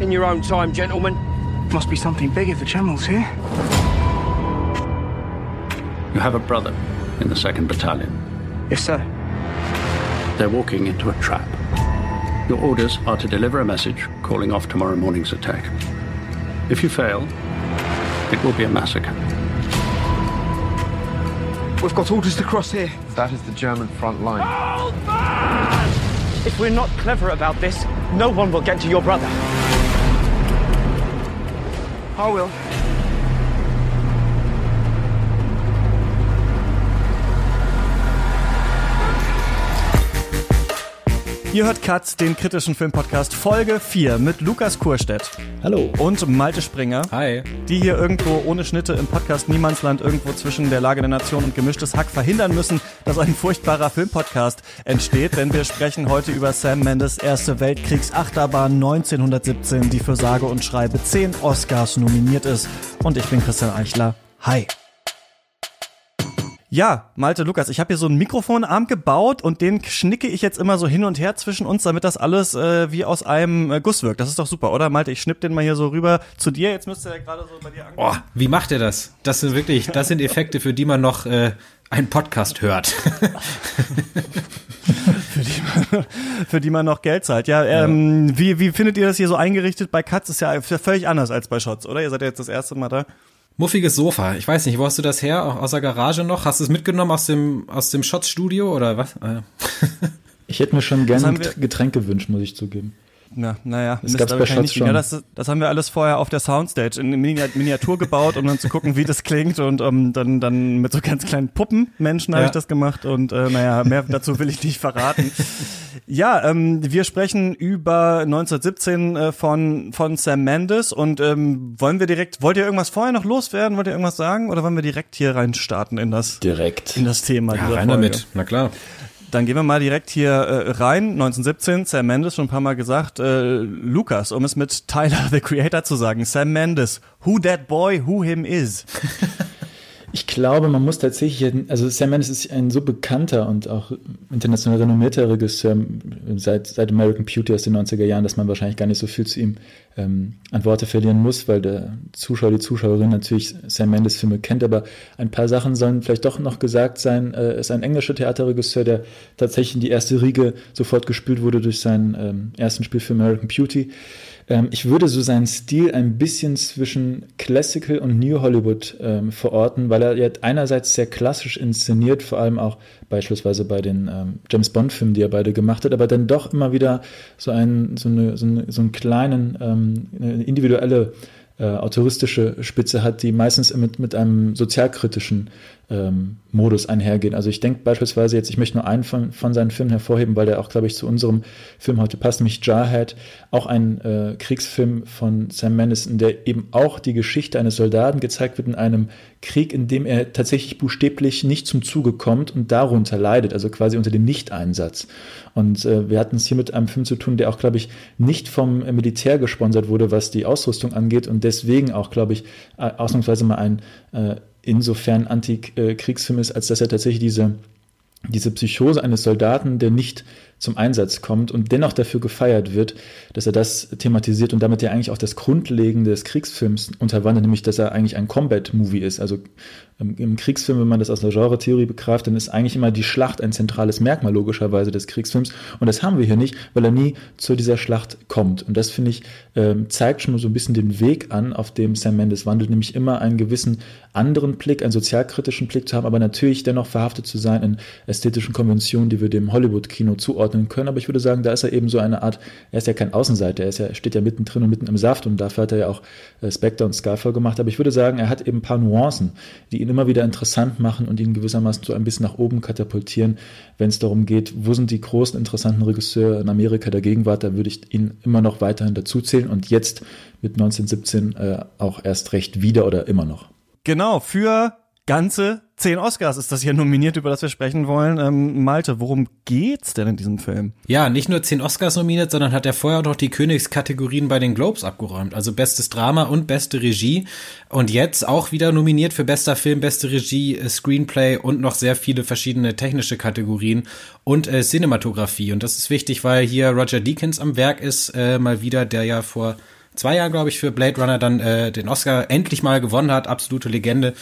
in your own time, gentlemen. Must be something big if the General's here. You have a brother in the 2nd Battalion. Yes, sir. They're walking into a trap. Your orders are to deliver a message calling off tomorrow morning's attack. If you fail, it will be a massacre. We've got orders to cross here. That is the German front line. If we're not clever about this, no one will get to your brother. I will. Ihr hört Katz, den kritischen Filmpodcast Folge 4 mit Lukas Kurstedt. Hallo. Und Malte Springer. Hi. Die hier irgendwo ohne Schnitte im Podcast Niemandsland irgendwo zwischen der Lage der Nation und gemischtes Hack verhindern müssen, dass ein furchtbarer Filmpodcast entsteht, denn wir sprechen heute über Sam Mendes erste Weltkriegsachterbahn 1917, die für sage und schreibe 10 Oscars nominiert ist. Und ich bin Christian Eichler. Hi. Ja, Malte Lukas, ich habe hier so einen Mikrofonarm gebaut und den schnicke ich jetzt immer so hin und her zwischen uns, damit das alles äh, wie aus einem äh, Guss wirkt. Das ist doch super, oder Malte? Ich schnipp den mal hier so rüber zu dir. Jetzt müsste er gerade so bei dir ankommen. Oh, wie macht er das? Das sind wirklich, das sind Effekte, für die man noch äh, einen Podcast hört. für, die man, für die man noch Geld zahlt. Ja, ähm, ja. Wie, wie findet ihr das hier so eingerichtet bei Katz? Ist ja völlig anders als bei Shots, oder? Ihr seid ja jetzt das erste Mal da. Muffiges Sofa. Ich weiß nicht, wo hast du das her? Auch aus der Garage noch? Hast du es mitgenommen aus dem, aus dem Shots-Studio oder was? ich hätte mir schon gerne ein Getränk gewünscht, muss ich zugeben. Ja, naja, das gab's bei Shots schon. Ja, das, das haben wir alles vorher auf der Soundstage in Miniatur gebaut, um dann zu gucken, wie das klingt und um, dann, dann mit so ganz kleinen Puppenmenschen ja. habe ich das gemacht und äh, naja, mehr dazu will ich nicht verraten. Ja, ähm, wir sprechen über 1917 äh, von, von Sam Mendes und ähm, wollen wir direkt, wollt ihr irgendwas vorher noch loswerden? Wollt ihr irgendwas sagen oder wollen wir direkt hier rein starten in das, direkt. in das Thema? Ja, rein Folge? damit, na klar. Dann gehen wir mal direkt hier äh, rein. 1917, Sam Mendes, schon ein paar Mal gesagt. Äh, Lukas, um es mit Tyler, the Creator zu sagen. Sam Mendes, who that boy, who him is. Ich glaube, man muss tatsächlich, also Sam Mendes ist ein so bekannter und auch international renommierter Regisseur seit, seit American Beauty aus den 90er Jahren, dass man wahrscheinlich gar nicht so viel zu ihm ähm, an Worte verlieren muss, weil der Zuschauer, die Zuschauerin natürlich Sam Mendes Filme kennt, aber ein paar Sachen sollen vielleicht doch noch gesagt sein. Er äh, ist ein englischer Theaterregisseur, der tatsächlich in die erste Riege sofort gespült wurde durch seinen ähm, ersten Spielfilm American Beauty. Ähm, ich würde so seinen Stil ein bisschen zwischen Classical und New Hollywood ähm, verorten, weil er jetzt einerseits sehr klassisch inszeniert, vor allem auch beispielsweise bei den ähm, James Bond-Filmen, die er beide gemacht hat, aber dann doch immer wieder so einen, so, eine, so, eine, so einen kleinen, ähm, eine individuelle äh, autoristische Spitze hat, die meistens mit, mit einem sozialkritischen ähm, Modus einhergehen. Also ich denke beispielsweise jetzt, ich möchte nur einen von, von seinen Filmen hervorheben, weil der auch, glaube ich, zu unserem Film heute passt, nämlich Jarhead, auch ein äh, Kriegsfilm von Sam Mendes, in der eben auch die Geschichte eines Soldaten gezeigt wird in einem Krieg, in dem er tatsächlich buchstäblich nicht zum Zuge kommt und darunter leidet, also quasi unter dem Nichteinsatz. Und äh, wir hatten es hier mit einem Film zu tun, der auch, glaube ich, nicht vom Militär gesponsert wurde, was die Ausrüstung angeht und deswegen auch, glaube ich, ausnahmsweise mal ein äh, insofern Antikriegsfilm ist, als dass er tatsächlich diese, diese Psychose eines Soldaten, der nicht zum Einsatz kommt und dennoch dafür gefeiert wird, dass er das thematisiert und damit ja eigentlich auch das Grundlegende des Kriegsfilms unterwandert, nämlich dass er eigentlich ein Combat-Movie ist. Also im Kriegsfilm, wenn man das aus der Genre-Theorie begreift, dann ist eigentlich immer die Schlacht ein zentrales Merkmal logischerweise des Kriegsfilms. Und das haben wir hier nicht, weil er nie zu dieser Schlacht kommt. Und das, finde ich, ähm, zeigt schon so ein bisschen den Weg an, auf dem Sam Mendes wandelt, nämlich immer einen gewissen anderen Blick, einen sozialkritischen Blick zu haben, aber natürlich dennoch verhaftet zu sein in ästhetischen Konventionen, die wir dem Hollywood-Kino zuordnen können. Aber ich würde sagen, da ist er eben so eine Art, er ist ja kein Außenseiter, er ist ja, steht ja mittendrin und mitten im Saft und dafür hat er ja auch äh, Spectre und Skyfall gemacht. Aber ich würde sagen, er hat eben ein paar Nuancen, die ihn immer wieder interessant machen und ihn gewissermaßen so ein bisschen nach oben katapultieren, wenn es darum geht, wo sind die großen interessanten Regisseure in Amerika der Gegenwart, da würde ich ihn immer noch weiterhin dazuzählen und jetzt mit 1917 äh, auch erst recht wieder oder immer noch. Genau, für ganze zehn Oscars ist das hier nominiert, über das wir sprechen wollen. Ähm, Malte, worum geht's denn in diesem Film? Ja, nicht nur zehn Oscars nominiert, sondern hat er vorher noch die Königskategorien bei den Globes abgeräumt. Also bestes Drama und beste Regie. Und jetzt auch wieder nominiert für bester Film, beste Regie, äh, Screenplay und noch sehr viele verschiedene technische Kategorien und äh, Cinematografie. Und das ist wichtig, weil hier Roger Deakins am Werk ist, äh, mal wieder, der ja vor zwei Jahren, glaube ich, für Blade Runner dann äh, den Oscar endlich mal gewonnen hat, absolute Legende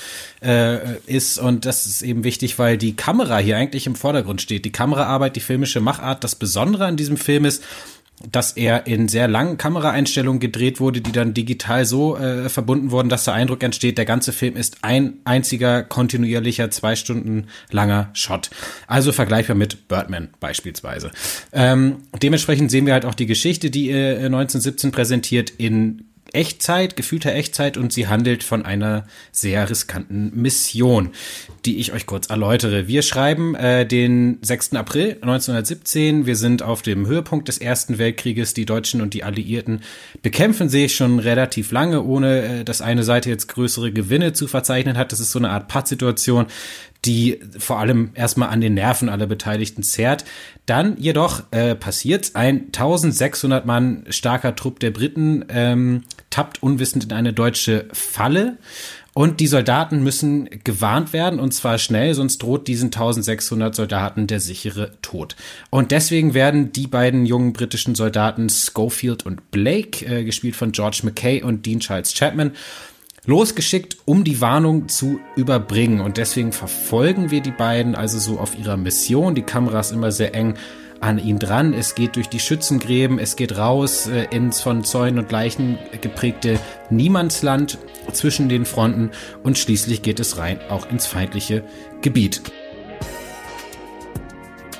äh, ist. Und das ist eben wichtig, weil die Kamera hier eigentlich im Vordergrund steht. Die Kameraarbeit, die filmische Machart. Das Besondere an diesem Film ist, dass er in sehr langen Kameraeinstellungen gedreht wurde, die dann digital so äh, verbunden wurden, dass der Eindruck entsteht, der ganze Film ist ein einziger kontinuierlicher zwei Stunden langer Shot. Also vergleichbar mit Birdman beispielsweise. Ähm, dementsprechend sehen wir halt auch die Geschichte, die äh, 1917 präsentiert in Echtzeit, gefühlter Echtzeit und sie handelt von einer sehr riskanten Mission, die ich euch kurz erläutere. Wir schreiben äh, den 6. April 1917. Wir sind auf dem Höhepunkt des Ersten Weltkrieges. Die Deutschen und die Alliierten bekämpfen sich schon relativ lange, ohne äh, dass eine Seite jetzt größere Gewinne zu verzeichnen hat. Das ist so eine Art Pattsituation die vor allem erstmal an den Nerven aller Beteiligten zerrt. Dann jedoch äh, passiert ein 1600 Mann starker Trupp der Briten ähm, tappt unwissend in eine deutsche Falle und die Soldaten müssen gewarnt werden und zwar schnell, sonst droht diesen 1600 Soldaten der sichere Tod. Und deswegen werden die beiden jungen britischen Soldaten Schofield und Blake, äh, gespielt von George McKay und Dean Charles Chapman, losgeschickt, um die Warnung zu überbringen. Und deswegen verfolgen wir die beiden also so auf ihrer Mission. Die Kamera ist immer sehr eng an ihn dran. Es geht durch die Schützengräben, es geht raus äh, ins von Zäunen und Leichen geprägte Niemandsland zwischen den Fronten und schließlich geht es rein auch ins feindliche Gebiet.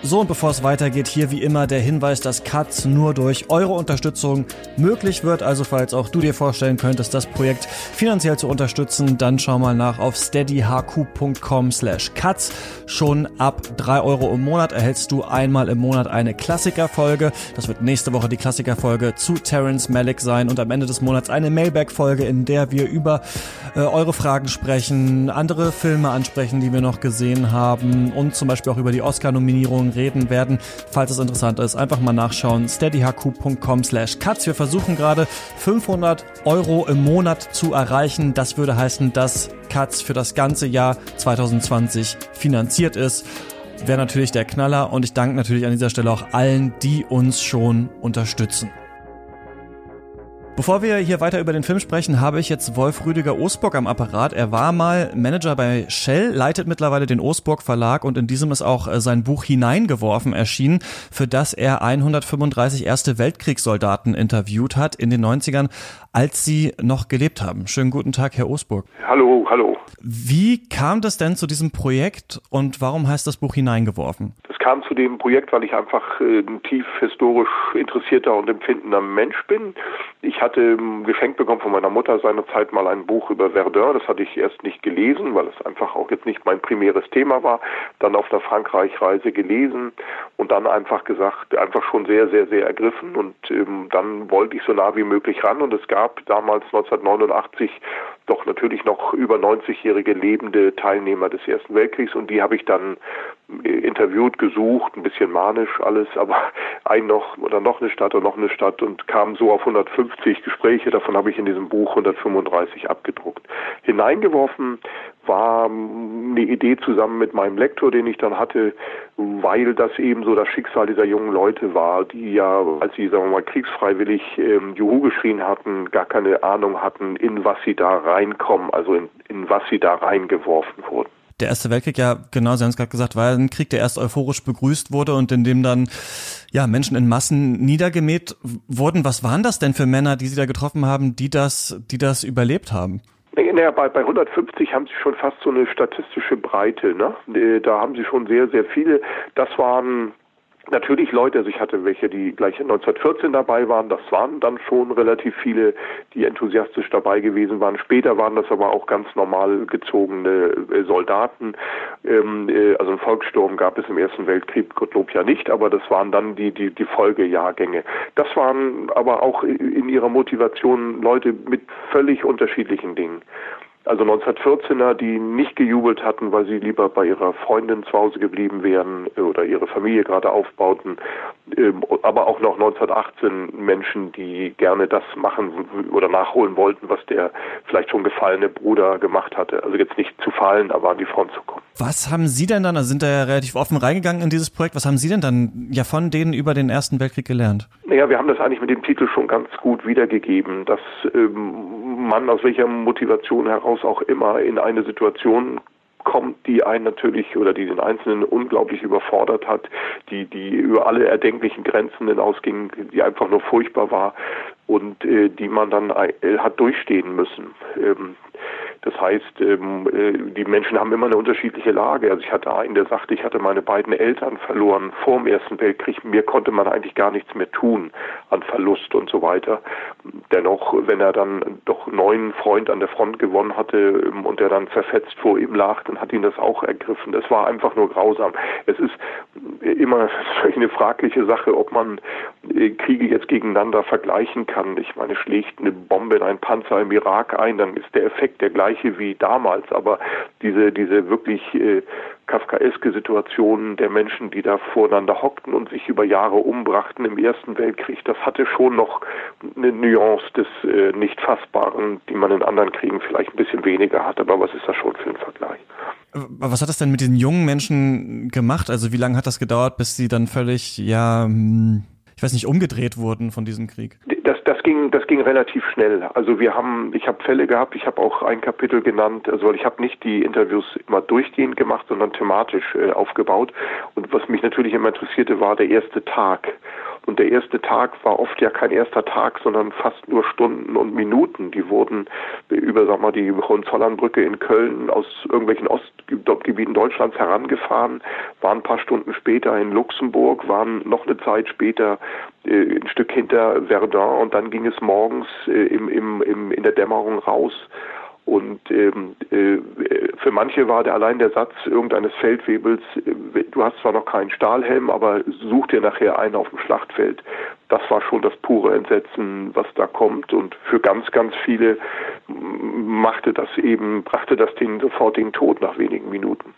So, und bevor es weitergeht, hier wie immer der Hinweis, dass Katz nur durch eure Unterstützung möglich wird. Also falls auch du dir vorstellen könntest, das Projekt finanziell zu unterstützen, dann schau mal nach auf steadyhq.com slash Katz. Schon ab drei Euro im Monat erhältst du einmal im Monat eine Klassikerfolge. Das wird nächste Woche die Klassikerfolge zu Terence Malick sein und am Ende des Monats eine Mailback-Folge, in der wir über äh, eure Fragen sprechen, andere Filme ansprechen, die wir noch gesehen haben und zum Beispiel auch über die Oscar-Nominierung reden werden. Falls es interessant ist, einfach mal nachschauen. steadyhq.com slash cuts. Wir versuchen gerade 500 Euro im Monat zu erreichen. Das würde heißen, dass Cuts für das ganze Jahr 2020 finanziert ist. Wäre natürlich der Knaller und ich danke natürlich an dieser Stelle auch allen, die uns schon unterstützen. Bevor wir hier weiter über den Film sprechen, habe ich jetzt Wolf Rüdiger Osburg am Apparat. Er war mal Manager bei Shell, leitet mittlerweile den Osburg Verlag und in diesem ist auch äh, sein Buch Hineingeworfen erschienen, für das er 135 erste Weltkriegssoldaten interviewt hat in den 90ern, als sie noch gelebt haben. Schönen guten Tag, Herr Osburg. Hallo, hallo. Wie kam das denn zu diesem Projekt und warum heißt das Buch Hineingeworfen? Das kam zu dem Projekt, weil ich einfach äh, ein tief historisch interessierter und empfindender Mensch bin. Ich hatte geschenkt bekommen von meiner Mutter seinerzeit mal ein Buch über Verdun. Das hatte ich erst nicht gelesen, weil es einfach auch jetzt nicht mein primäres Thema war. Dann auf der Frankreich-Reise gelesen und dann einfach gesagt, einfach schon sehr, sehr, sehr ergriffen. Und ähm, dann wollte ich so nah wie möglich ran. Und es gab damals 1989 doch natürlich noch über 90-jährige lebende Teilnehmer des Ersten Weltkriegs und die habe ich dann interviewt, gesucht, ein bisschen manisch alles, aber ein noch oder noch eine Stadt und noch eine Stadt und kam so auf 150 Gespräche, davon habe ich in diesem Buch 135 abgedruckt. Hineingeworfen war eine Idee zusammen mit meinem Lektor, den ich dann hatte, weil das eben so das Schicksal dieser jungen Leute war, die ja, als sie, sagen wir mal, kriegsfreiwillig ähm, Juhu geschrien hatten, gar keine Ahnung hatten, in was sie da reinkommen, also in, in was sie da reingeworfen wurden der Erste Weltkrieg ja, genau, Sie haben es gerade gesagt, war ein Krieg, der erst euphorisch begrüßt wurde und in dem dann ja Menschen in Massen niedergemäht wurden. Was waren das denn für Männer, die Sie da getroffen haben, die das, die das überlebt haben? Naja, bei, bei 150 haben sie schon fast so eine statistische Breite. Ne? Da haben sie schon sehr, sehr viele. Das waren Natürlich Leute, also ich hatte welche, die gleich 1914 dabei waren, das waren dann schon relativ viele, die enthusiastisch dabei gewesen waren. Später waren das aber auch ganz normal gezogene äh, Soldaten. Ähm, äh, also einen Volkssturm gab es im Ersten Weltkrieg, Gottlob ja nicht, aber das waren dann die, die, die Folgejahrgänge. Das waren aber auch in ihrer Motivation Leute mit völlig unterschiedlichen Dingen. Also 1914er, die nicht gejubelt hatten, weil sie lieber bei ihrer Freundin zu Hause geblieben wären oder ihre Familie gerade aufbauten. Ähm, aber auch noch 1918 Menschen, die gerne das machen oder nachholen wollten, was der vielleicht schon gefallene Bruder gemacht hatte. Also jetzt nicht zu fallen, aber an die Front zu kommen. Was haben Sie denn dann, also sind da ja relativ offen reingegangen in dieses Projekt, was haben Sie denn dann ja von denen über den Ersten Weltkrieg gelernt? Naja, wir haben das eigentlich mit dem Titel schon ganz gut wiedergegeben, dass ähm, man aus welcher Motivation heraus auch immer in eine Situation kommt, die einen natürlich oder die den Einzelnen unglaublich überfordert hat, die, die über alle erdenklichen Grenzen hinausging, die einfach nur furchtbar war und äh, die man dann äh, hat durchstehen müssen. Ähm, das heißt, ähm, äh, die Menschen haben immer eine unterschiedliche Lage. Also ich hatte einen, der sagte, ich hatte meine beiden Eltern verloren vor dem Ersten Weltkrieg. Mir konnte man eigentlich gar nichts mehr tun an Verlust und so weiter. Dennoch, wenn er dann doch einen neuen Freund an der Front gewonnen hatte ähm, und der dann zerfetzt vor ihm lag, dann hat ihn das auch ergriffen. Das war einfach nur grausam. Es ist immer eine fragliche Sache, ob man äh, Kriege jetzt gegeneinander vergleichen kann. Ich meine, schlägt eine Bombe in einen Panzer im Irak ein, dann ist der Effekt der gleiche gleiche wie damals, aber diese, diese wirklich äh, kafkaeske Situation der Menschen, die da voreinander hockten und sich über Jahre umbrachten im Ersten Weltkrieg, das hatte schon noch eine Nuance des äh, nicht Fassbaren, die man in anderen Kriegen vielleicht ein bisschen weniger hat, aber was ist das schon für ein Vergleich? Was hat das denn mit diesen jungen Menschen gemacht? Also wie lange hat das gedauert, bis sie dann völlig, ja, hm, ich weiß nicht, umgedreht wurden von diesem Krieg? Das, das ging, das ging relativ schnell. Also wir haben, ich habe Fälle gehabt, ich habe auch ein Kapitel genannt, also ich habe nicht die Interviews immer durchgehend gemacht, sondern thematisch äh, aufgebaut. Und was mich natürlich immer interessierte, war der erste Tag. Und der erste Tag war oft ja kein erster Tag, sondern fast nur Stunden und Minuten. Die wurden über, sag mal, die Hohenzollernbrücke in Köln aus irgendwelchen Ostgebieten Deutschlands herangefahren, waren ein paar Stunden später in Luxemburg, waren noch eine Zeit später äh, ein Stück hinter Verdun und dann ging es morgens äh, im, im, im, in der Dämmerung raus und ähm, äh, für manche war der allein der Satz irgendeines Feldwebels, äh, du hast zwar noch keinen Stahlhelm, aber such dir nachher einen auf dem Schlachtfeld. Das war schon das pure Entsetzen, was da kommt. Und für ganz, ganz viele machte das eben, brachte das den sofortigen Tod nach wenigen Minuten.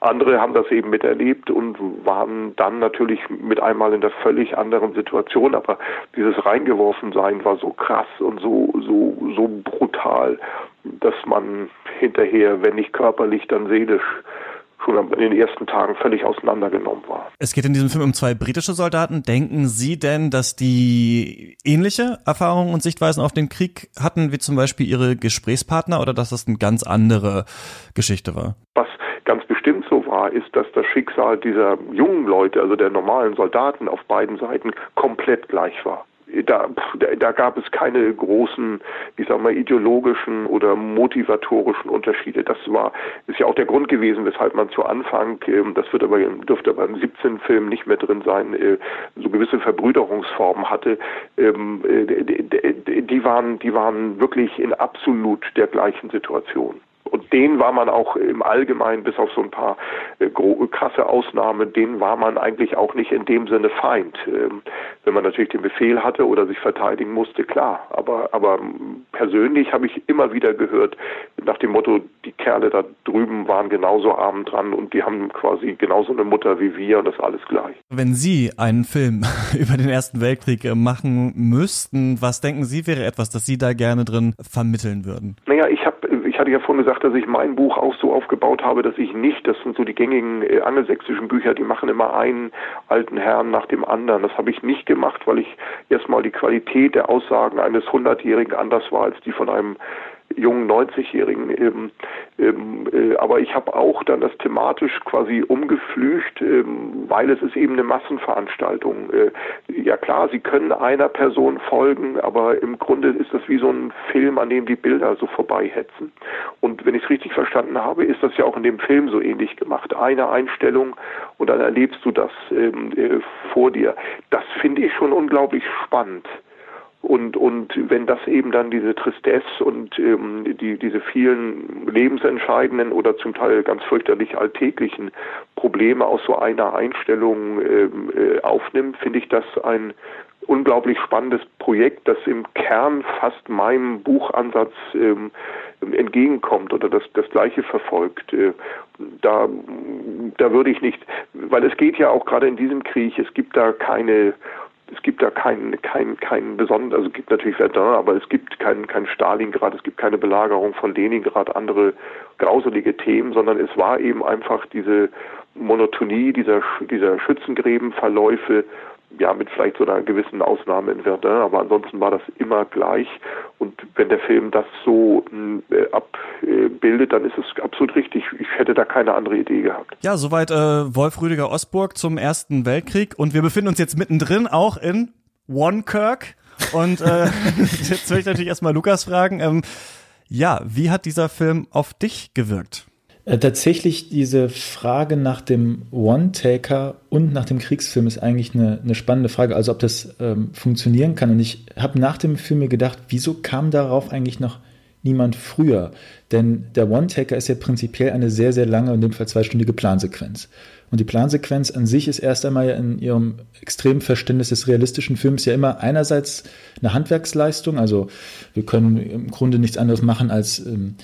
Andere haben das eben miterlebt und waren dann natürlich mit einmal in der völlig anderen Situation. Aber dieses Reingeworfensein war so krass und so, so, so brutal, dass man hinterher, wenn nicht körperlich, dann seelisch schon in den ersten Tagen völlig auseinandergenommen war. Es geht in diesem Film um zwei britische Soldaten. Denken Sie denn, dass die ähnliche Erfahrungen und Sichtweisen auf den Krieg hatten, wie zum Beispiel Ihre Gesprächspartner, oder dass das eine ganz andere Geschichte war? Was ganz bestimmt so war, ist, dass das Schicksal dieser jungen Leute, also der normalen Soldaten auf beiden Seiten, komplett gleich war da, da gab es keine großen, ich sag mal, ideologischen oder motivatorischen Unterschiede. Das war, ist ja auch der Grund gewesen, weshalb man zu Anfang, ähm, das wird aber, dürfte aber im 17. Film nicht mehr drin sein, äh, so gewisse Verbrüderungsformen hatte. Ähm, äh, die waren, die waren wirklich in absolut der gleichen Situation und denen war man auch im Allgemeinen, bis auf so ein paar äh, krasse Ausnahmen, denen war man eigentlich auch nicht in dem Sinne Feind. Ähm, wenn man natürlich den Befehl hatte oder sich verteidigen musste, klar. Aber, aber persönlich habe ich immer wieder gehört, nach dem Motto, die Kerle da drüben waren genauso arm dran und die haben quasi genauso eine Mutter wie wir und das alles gleich. Wenn Sie einen Film über den Ersten Weltkrieg äh, machen müssten, was denken Sie wäre etwas, das Sie da gerne drin vermitteln würden? Naja, ich habe ich hatte ja vorhin gesagt, dass ich mein Buch auch so aufgebaut habe, dass ich nicht, das sind so die gängigen äh, angelsächsischen Bücher, die machen immer einen alten Herrn nach dem anderen. Das habe ich nicht gemacht, weil ich erstmal die Qualität der Aussagen eines Hundertjährigen anders war als die von einem jungen 90-Jährigen. Ähm, ähm, äh, aber ich habe auch dann das thematisch quasi umgeflücht, ähm, weil es ist eben eine Massenveranstaltung. Äh, ja klar, Sie können einer Person folgen, aber im Grunde ist das wie so ein Film, an dem die Bilder so vorbeihetzen. Und wenn ich es richtig verstanden habe, ist das ja auch in dem Film so ähnlich gemacht. Eine Einstellung und dann erlebst du das ähm, äh, vor dir. Das finde ich schon unglaublich spannend. Und, und wenn das eben dann diese Tristesse und ähm, die, diese vielen lebensentscheidenden oder zum Teil ganz fürchterlich alltäglichen Probleme aus so einer Einstellung ähm, äh, aufnimmt, finde ich das ein unglaublich spannendes Projekt, das im Kern fast meinem Buchansatz ähm, entgegenkommt oder das, das Gleiche verfolgt. Äh, da, da würde ich nicht, weil es geht ja auch gerade in diesem Krieg, es gibt da keine es gibt da keinen kein, kein besonderen, also es gibt natürlich Verdun, aber es gibt keinen kein Stalingrad, es gibt keine Belagerung von Leningrad, andere grauselige Themen, sondern es war eben einfach diese Monotonie dieser, dieser Schützengräbenverläufe, ja, mit vielleicht so einer gewissen Ausnahme in Verdun, aber ansonsten war das immer gleich. Und wenn der Film das so äh, abbildet, dann ist es absolut richtig. Ich hätte da keine andere Idee gehabt. Ja, soweit äh, Wolf Rüdiger Osburg zum Ersten Weltkrieg. Und wir befinden uns jetzt mittendrin auch in Onkirk. Und äh, jetzt will ich natürlich erstmal Lukas fragen. Ähm, ja, wie hat dieser Film auf dich gewirkt? Äh, tatsächlich diese Frage nach dem One-Taker und nach dem Kriegsfilm ist eigentlich eine, eine spannende Frage. Also ob das ähm, funktionieren kann. Und ich habe nach dem Film mir gedacht, wieso kam darauf eigentlich noch niemand früher? Denn der One-Taker ist ja prinzipiell eine sehr, sehr lange, in dem Fall zweistündige Plansequenz. Und die Plansequenz an sich ist erst einmal in ihrem extremen Verständnis des realistischen Films ja immer einerseits eine Handwerksleistung. Also wir können im Grunde nichts anderes machen als ähm,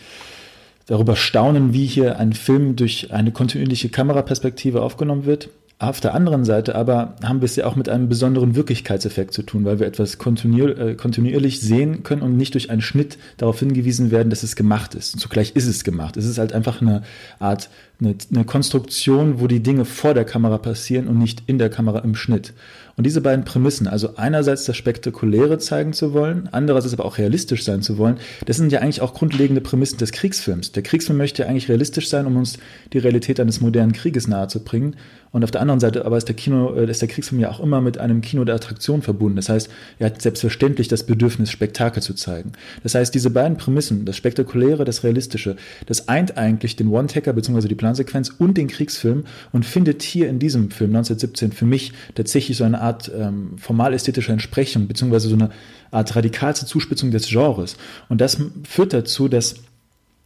darüber staunen, wie hier ein Film durch eine kontinuierliche Kameraperspektive aufgenommen wird. Auf der anderen Seite aber haben wir es ja auch mit einem besonderen Wirklichkeitseffekt zu tun, weil wir etwas äh, kontinuierlich sehen können und nicht durch einen Schnitt darauf hingewiesen werden, dass es gemacht ist. Und zugleich ist es gemacht. Es ist halt einfach eine Art, eine, eine Konstruktion, wo die Dinge vor der Kamera passieren und nicht in der Kamera im Schnitt. Und diese beiden Prämissen, also einerseits das Spektakuläre zeigen zu wollen, andererseits aber auch realistisch sein zu wollen, das sind ja eigentlich auch grundlegende Prämissen des Kriegsfilms. Der Kriegsfilm möchte ja eigentlich realistisch sein, um uns die Realität eines modernen Krieges nahezubringen. Und auf der anderen Seite aber ist der Kino, äh, ist der Kriegsfilm ja auch immer mit einem Kino der Attraktion verbunden. Das heißt, er hat selbstverständlich das Bedürfnis, Spektakel zu zeigen. Das heißt, diese beiden Prämissen, das Spektakuläre, das Realistische, das eint eigentlich den One-Taker bzw. die Plansequenz und den Kriegsfilm und findet hier in diesem Film 1917 für mich tatsächlich so eine Art ähm, formal-ästhetische Entsprechung, beziehungsweise so eine Art radikalste Zuspitzung des Genres. Und das führt dazu, dass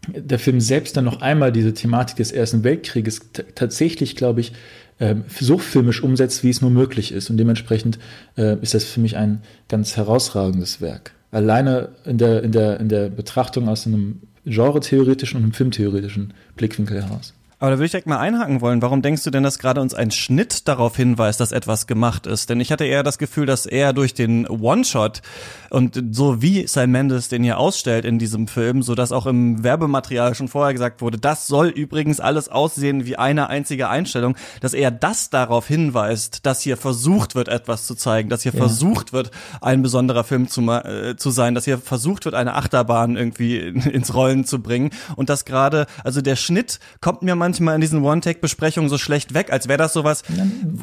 der Film selbst dann noch einmal diese Thematik des Ersten Weltkrieges tatsächlich, glaube ich, ähm, so filmisch umsetzt, wie es nur möglich ist. Und dementsprechend äh, ist das für mich ein ganz herausragendes Werk. Alleine in der, in der, in der Betrachtung aus einem genre-theoretischen und einem filmtheoretischen Blickwinkel heraus. Aber da würde ich direkt mal einhaken wollen. Warum denkst du denn, dass gerade uns ein Schnitt darauf hinweist, dass etwas gemacht ist? Denn ich hatte eher das Gefühl, dass er durch den One-Shot und so wie Sam Mendes den hier ausstellt in diesem Film, so dass auch im Werbematerial schon vorher gesagt wurde, das soll übrigens alles aussehen wie eine einzige Einstellung, dass er das darauf hinweist, dass hier versucht wird, etwas zu zeigen, dass hier ja. versucht wird, ein besonderer Film zu, äh, zu sein, dass hier versucht wird, eine Achterbahn irgendwie ins Rollen zu bringen und dass gerade, also der Schnitt kommt mir manchmal manchmal in diesen One-Take-Besprechungen so schlecht weg, als wäre das sowas,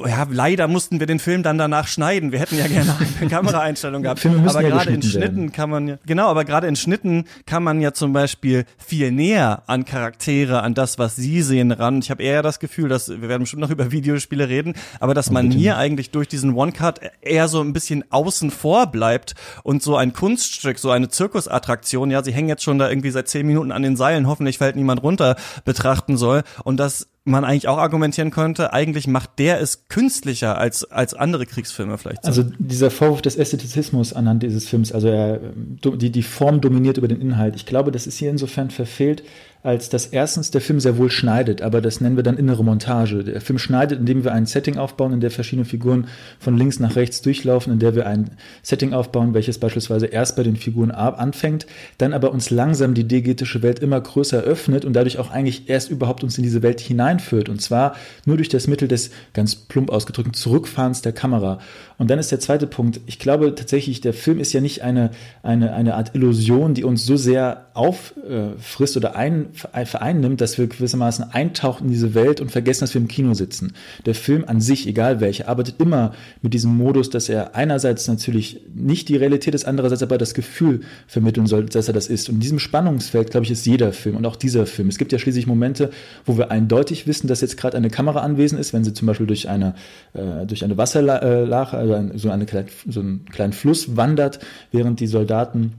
ja, leider mussten wir den Film dann danach schneiden. Wir hätten ja gerne eine Kameraeinstellung gehabt. aber ja gerade in Schnitten werden. kann man ja, genau, aber gerade in Schnitten kann man ja zum Beispiel viel näher an Charaktere, an das, was sie sehen, ran. Ich habe eher das Gefühl, dass, wir werden bestimmt noch über Videospiele reden, aber dass man hier eigentlich durch diesen One-Cut eher so ein bisschen außen vor bleibt und so ein Kunststück, so eine Zirkusattraktion, ja, sie hängen jetzt schon da irgendwie seit zehn Minuten an den Seilen, hoffentlich fällt niemand runter, betrachten soll und dass man eigentlich auch argumentieren könnte, eigentlich macht der es künstlicher als, als andere Kriegsfilme vielleicht. So. Also dieser Vorwurf des Ästhetizismus anhand dieses Films, also er, die, die Form dominiert über den Inhalt. Ich glaube, das ist hier insofern verfehlt, als dass erstens der Film sehr wohl schneidet, aber das nennen wir dann innere Montage. Der Film schneidet, indem wir ein Setting aufbauen, in der verschiedene Figuren von links nach rechts durchlaufen, in der wir ein Setting aufbauen, welches beispielsweise erst bei den Figuren anfängt, dann aber uns langsam die diegetische Welt immer größer öffnet und dadurch auch eigentlich erst überhaupt uns in diese Welt hineinführt. Und zwar nur durch das Mittel des ganz plump ausgedrückten Zurückfahrens der Kamera. Und dann ist der zweite Punkt. Ich glaube tatsächlich, der Film ist ja nicht eine, eine, eine Art Illusion, die uns so sehr auffrisst oder ein, vereinnimmt, dass wir gewissermaßen eintauchen in diese Welt und vergessen, dass wir im Kino sitzen. Der Film an sich, egal welcher, arbeitet immer mit diesem Modus, dass er einerseits natürlich nicht die Realität ist, andererseits aber das Gefühl vermitteln soll, dass er das ist. Und in diesem Spannungsfeld, glaube ich, ist jeder Film und auch dieser Film. Es gibt ja schließlich Momente, wo wir eindeutig wissen, dass jetzt gerade eine Kamera anwesend ist, wenn sie zum Beispiel durch eine, äh, durch eine Wasserlache, also so, eine, so einen kleinen Fluss wandert, während die Soldaten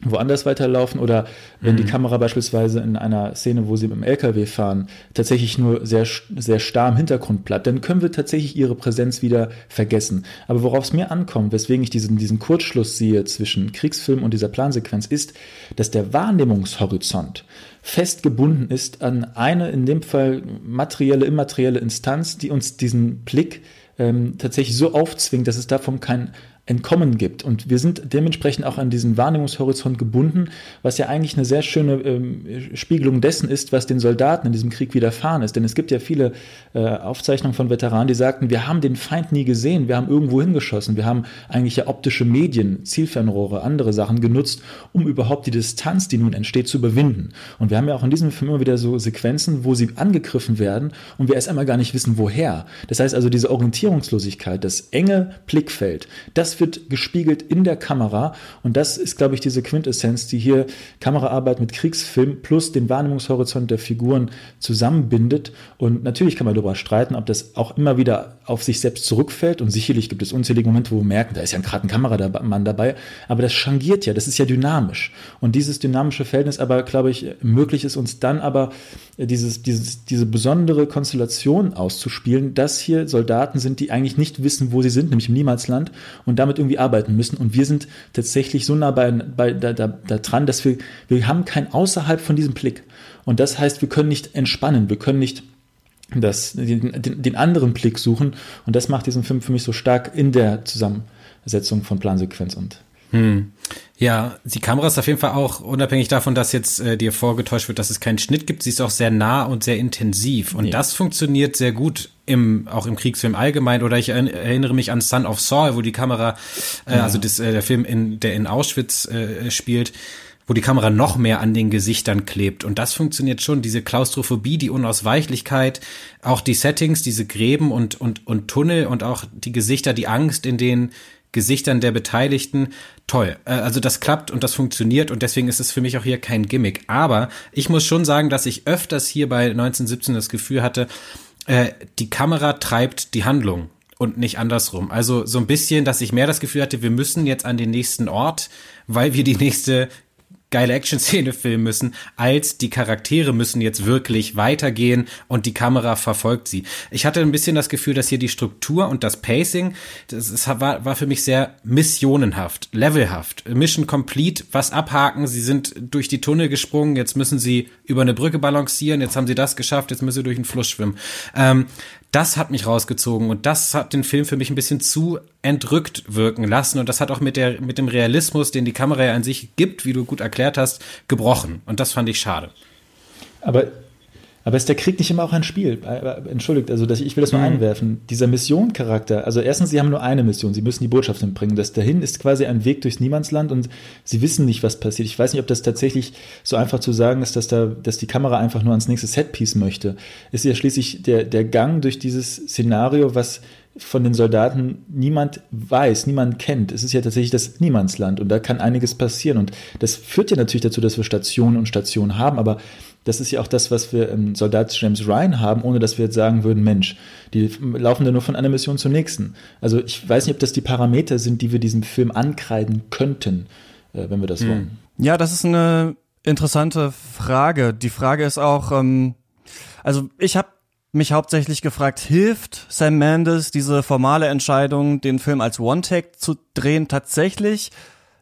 woanders weiterlaufen oder wenn die Kamera beispielsweise in einer Szene, wo sie mit dem LKW fahren, tatsächlich nur sehr, sehr starr im Hintergrund bleibt, dann können wir tatsächlich ihre Präsenz wieder vergessen. Aber worauf es mir ankommt, weswegen ich diesen, diesen Kurzschluss sehe zwischen Kriegsfilm und dieser Plansequenz, ist, dass der Wahrnehmungshorizont fest gebunden ist an eine, in dem Fall materielle, immaterielle Instanz, die uns diesen Blick ähm, tatsächlich so aufzwingt, dass es davon kein Entkommen gibt. Und wir sind dementsprechend auch an diesen Wahrnehmungshorizont gebunden, was ja eigentlich eine sehr schöne ähm, Spiegelung dessen ist, was den Soldaten in diesem Krieg widerfahren ist. Denn es gibt ja viele äh, Aufzeichnungen von Veteranen, die sagten, wir haben den Feind nie gesehen, wir haben irgendwo hingeschossen, wir haben eigentlich ja optische Medien, Zielfernrohre, andere Sachen genutzt, um überhaupt die Distanz, die nun entsteht, zu überwinden. Und wir haben ja auch in diesem Film immer wieder so Sequenzen, wo sie angegriffen werden und wir erst einmal gar nicht wissen, woher. Das heißt also, diese Orientierungslosigkeit, das enge Blickfeld, das wird gespiegelt in der Kamera und das ist, glaube ich, diese Quintessenz, die hier Kameraarbeit mit Kriegsfilm plus den Wahrnehmungshorizont der Figuren zusammenbindet. Und natürlich kann man darüber streiten, ob das auch immer wieder auf sich selbst zurückfällt und sicherlich gibt es unzählige Momente, wo wir merken, da ist ja gerade ein Kameramann dabei, aber das changiert ja, das ist ja dynamisch. Und dieses dynamische Verhältnis aber, glaube ich, ermöglicht es uns dann aber, dieses, dieses, diese besondere Konstellation auszuspielen, dass hier Soldaten sind, die eigentlich nicht wissen, wo sie sind, nämlich im Niemalsland und damit irgendwie arbeiten müssen. Und wir sind tatsächlich so nah bei, bei, da, da, da dran, dass wir, wir haben kein außerhalb von diesem Blick. Und das heißt, wir können nicht entspannen, wir können nicht das, den, den, den anderen Blick suchen. Und das macht diesen Film für mich so stark in der Zusammensetzung von Plansequenz und hm. Ja, die Kamera ist auf jeden Fall auch, unabhängig davon, dass jetzt äh, dir vorgetäuscht wird, dass es keinen Schnitt gibt, sie ist auch sehr nah und sehr intensiv. Und ja. das funktioniert sehr gut im, auch im Kriegsfilm allgemein. Oder ich erinnere mich an Son of Saul, wo die Kamera, äh, ja. also das, äh, der Film, in, der in Auschwitz äh, spielt, wo die Kamera noch mehr an den Gesichtern klebt. Und das funktioniert schon, diese Klaustrophobie, die Unausweichlichkeit, auch die Settings, diese Gräben und, und, und Tunnel und auch die Gesichter, die Angst, in denen Gesichtern der Beteiligten. Toll. Äh, also das klappt und das funktioniert und deswegen ist es für mich auch hier kein Gimmick. Aber ich muss schon sagen, dass ich öfters hier bei 1917 das Gefühl hatte, äh, die Kamera treibt die Handlung und nicht andersrum. Also so ein bisschen, dass ich mehr das Gefühl hatte, wir müssen jetzt an den nächsten Ort, weil wir die nächste geile Action-Szene filmen müssen, als die Charaktere müssen jetzt wirklich weitergehen und die Kamera verfolgt sie. Ich hatte ein bisschen das Gefühl, dass hier die Struktur und das Pacing, das ist, war, war für mich sehr missionenhaft, levelhaft. Mission complete, was abhaken, sie sind durch die Tunnel gesprungen, jetzt müssen sie über eine Brücke balancieren, jetzt haben sie das geschafft, jetzt müssen sie durch den Fluss schwimmen. Ähm, das hat mich rausgezogen und das hat den Film für mich ein bisschen zu entrückt wirken lassen und das hat auch mit der mit dem Realismus, den die Kamera ja an sich gibt, wie du gut erklärt hast, gebrochen und das fand ich schade. Aber aber ist der Krieg nicht immer auch ein Spiel? Äh, äh, entschuldigt, also ich will das nur mhm. einwerfen. Dieser Missioncharakter, also erstens, sie haben nur eine Mission, sie müssen die Botschaft mitbringen. Das dahin ist quasi ein Weg durchs Niemandsland und sie wissen nicht, was passiert. Ich weiß nicht, ob das tatsächlich so einfach zu sagen ist, dass da, dass die Kamera einfach nur ans nächste Setpiece möchte. Ist ja schließlich der, der Gang durch dieses Szenario, was von den Soldaten niemand weiß, niemand kennt. Es ist ja tatsächlich das Niemandsland und da kann einiges passieren. Und das führt ja natürlich dazu, dass wir Stationen und Stationen haben, aber das ist ja auch das, was wir im Soldat James Ryan haben, ohne dass wir jetzt sagen würden, Mensch, die laufen da nur von einer Mission zur nächsten. Also ich weiß nicht, ob das die Parameter sind, die wir diesem Film ankreiden könnten, äh, wenn wir das hm. wollen. Ja, das ist eine interessante Frage. Die Frage ist auch, ähm, also ich habe mich hauptsächlich gefragt, hilft Sam Mendes diese formale Entscheidung, den Film als One-Take zu drehen, tatsächlich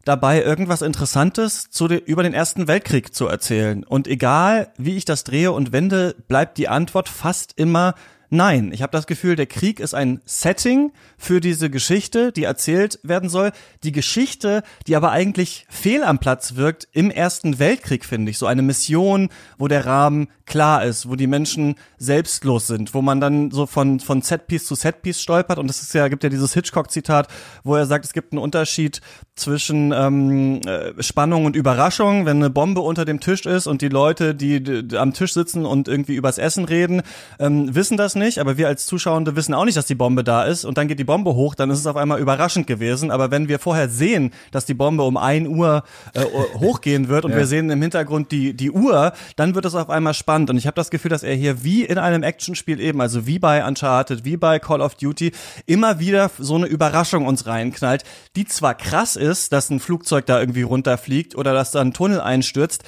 dabei, irgendwas Interessantes zu de, über den Ersten Weltkrieg zu erzählen. Und egal, wie ich das drehe und wende, bleibt die Antwort fast immer Nein, ich habe das Gefühl, der Krieg ist ein Setting für diese Geschichte, die erzählt werden soll. Die Geschichte, die aber eigentlich fehl am Platz wirkt im Ersten Weltkrieg, finde ich. So eine Mission, wo der Rahmen klar ist, wo die Menschen selbstlos sind, wo man dann so von, von Setpiece zu Setpiece stolpert. Und es ist ja, gibt ja dieses Hitchcock-Zitat, wo er sagt, es gibt einen Unterschied zwischen ähm, äh, Spannung und Überraschung, wenn eine Bombe unter dem Tisch ist und die Leute, die, am Tisch sitzen und irgendwie übers Essen reden, ähm, wissen das nicht, aber wir als Zuschauende wissen auch nicht, dass die Bombe da ist und dann geht die Bombe hoch, dann ist es auf einmal überraschend gewesen. Aber wenn wir vorher sehen, dass die Bombe um ein Uhr äh, hochgehen wird und ja. wir sehen im Hintergrund die, die Uhr, dann wird es auf einmal spannend. Und ich habe das Gefühl, dass er hier wie in einem Actionspiel eben, also wie bei Uncharted, wie bei Call of Duty, immer wieder so eine Überraschung uns reinknallt, die zwar krass ist, dass ein Flugzeug da irgendwie runterfliegt oder dass da ein Tunnel einstürzt,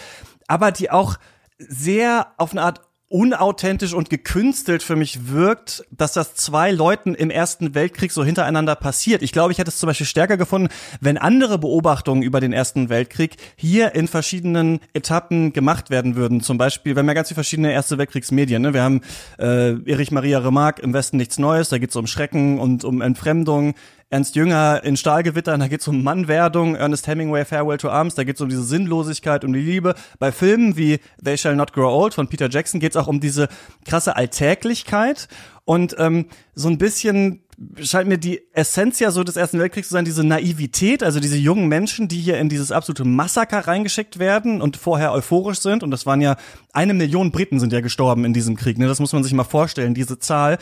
aber die auch sehr auf eine Art unauthentisch und gekünstelt für mich wirkt, dass das zwei Leuten im Ersten Weltkrieg so hintereinander passiert. Ich glaube, ich hätte es zum Beispiel stärker gefunden, wenn andere Beobachtungen über den Ersten Weltkrieg hier in verschiedenen Etappen gemacht werden würden. Zum Beispiel, wir haben ja ganz viele verschiedene Erste Weltkriegsmedien. Ne? Wir haben äh, Erich Maria Remarque im Westen nichts Neues, da geht es um Schrecken und um Entfremdung. Ernst Jünger in Stahlgewittern, da geht es um Mannwerdung, Ernest Hemingway Farewell to Arms, da geht es um diese Sinnlosigkeit, um die Liebe. Bei Filmen wie They Shall Not Grow Old von Peter Jackson geht es auch um diese krasse Alltäglichkeit und ähm, so ein bisschen scheint mir die Essenz ja so des Ersten Weltkriegs zu sein, diese Naivität, also diese jungen Menschen, die hier in dieses absolute Massaker reingeschickt werden und vorher euphorisch sind. Und das waren ja eine Million Briten sind ja gestorben in diesem Krieg. Ne? Das muss man sich mal vorstellen, diese Zahl,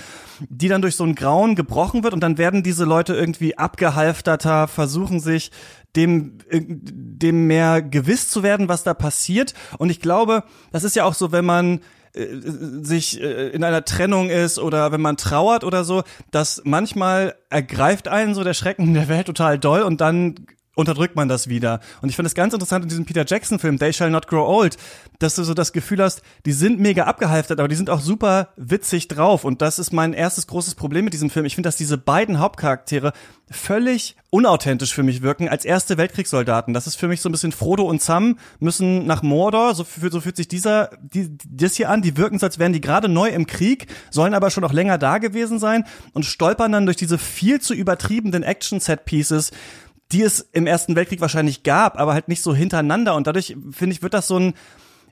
die dann durch so ein Grauen gebrochen wird und dann werden diese Leute irgendwie abgehalfterter, versuchen sich dem, dem mehr gewiss zu werden, was da passiert. Und ich glaube, das ist ja auch so, wenn man äh, sich äh, in einer Trennung ist oder wenn man trauert oder so, dass manchmal ergreift einen so der Schrecken der Welt total doll und dann unterdrückt man das wieder. Und ich finde es ganz interessant in diesem Peter Jackson Film, They Shall Not Grow Old, dass du so das Gefühl hast, die sind mega abgehalftert, aber die sind auch super witzig drauf. Und das ist mein erstes großes Problem mit diesem Film. Ich finde, dass diese beiden Hauptcharaktere völlig unauthentisch für mich wirken als erste Weltkriegssoldaten. Das ist für mich so ein bisschen Frodo und Sam müssen nach Mordor, so, so fühlt sich dieser, die, das hier an, die wirken so, als wären die gerade neu im Krieg, sollen aber schon noch länger da gewesen sein und stolpern dann durch diese viel zu übertriebenen Action-Set-Pieces, die es im Ersten Weltkrieg wahrscheinlich gab, aber halt nicht so hintereinander. Und dadurch, finde ich, wird das so ein,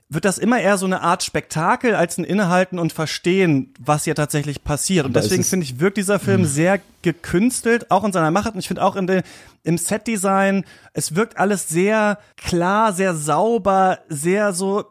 wird das immer eher so eine Art Spektakel als ein Innehalten und Verstehen, was hier tatsächlich passiert. Und deswegen finde ich, wirkt dieser Film mh. sehr gekünstelt, auch in seiner Macht. Und ich finde auch in der, im Setdesign, es wirkt alles sehr klar, sehr sauber, sehr so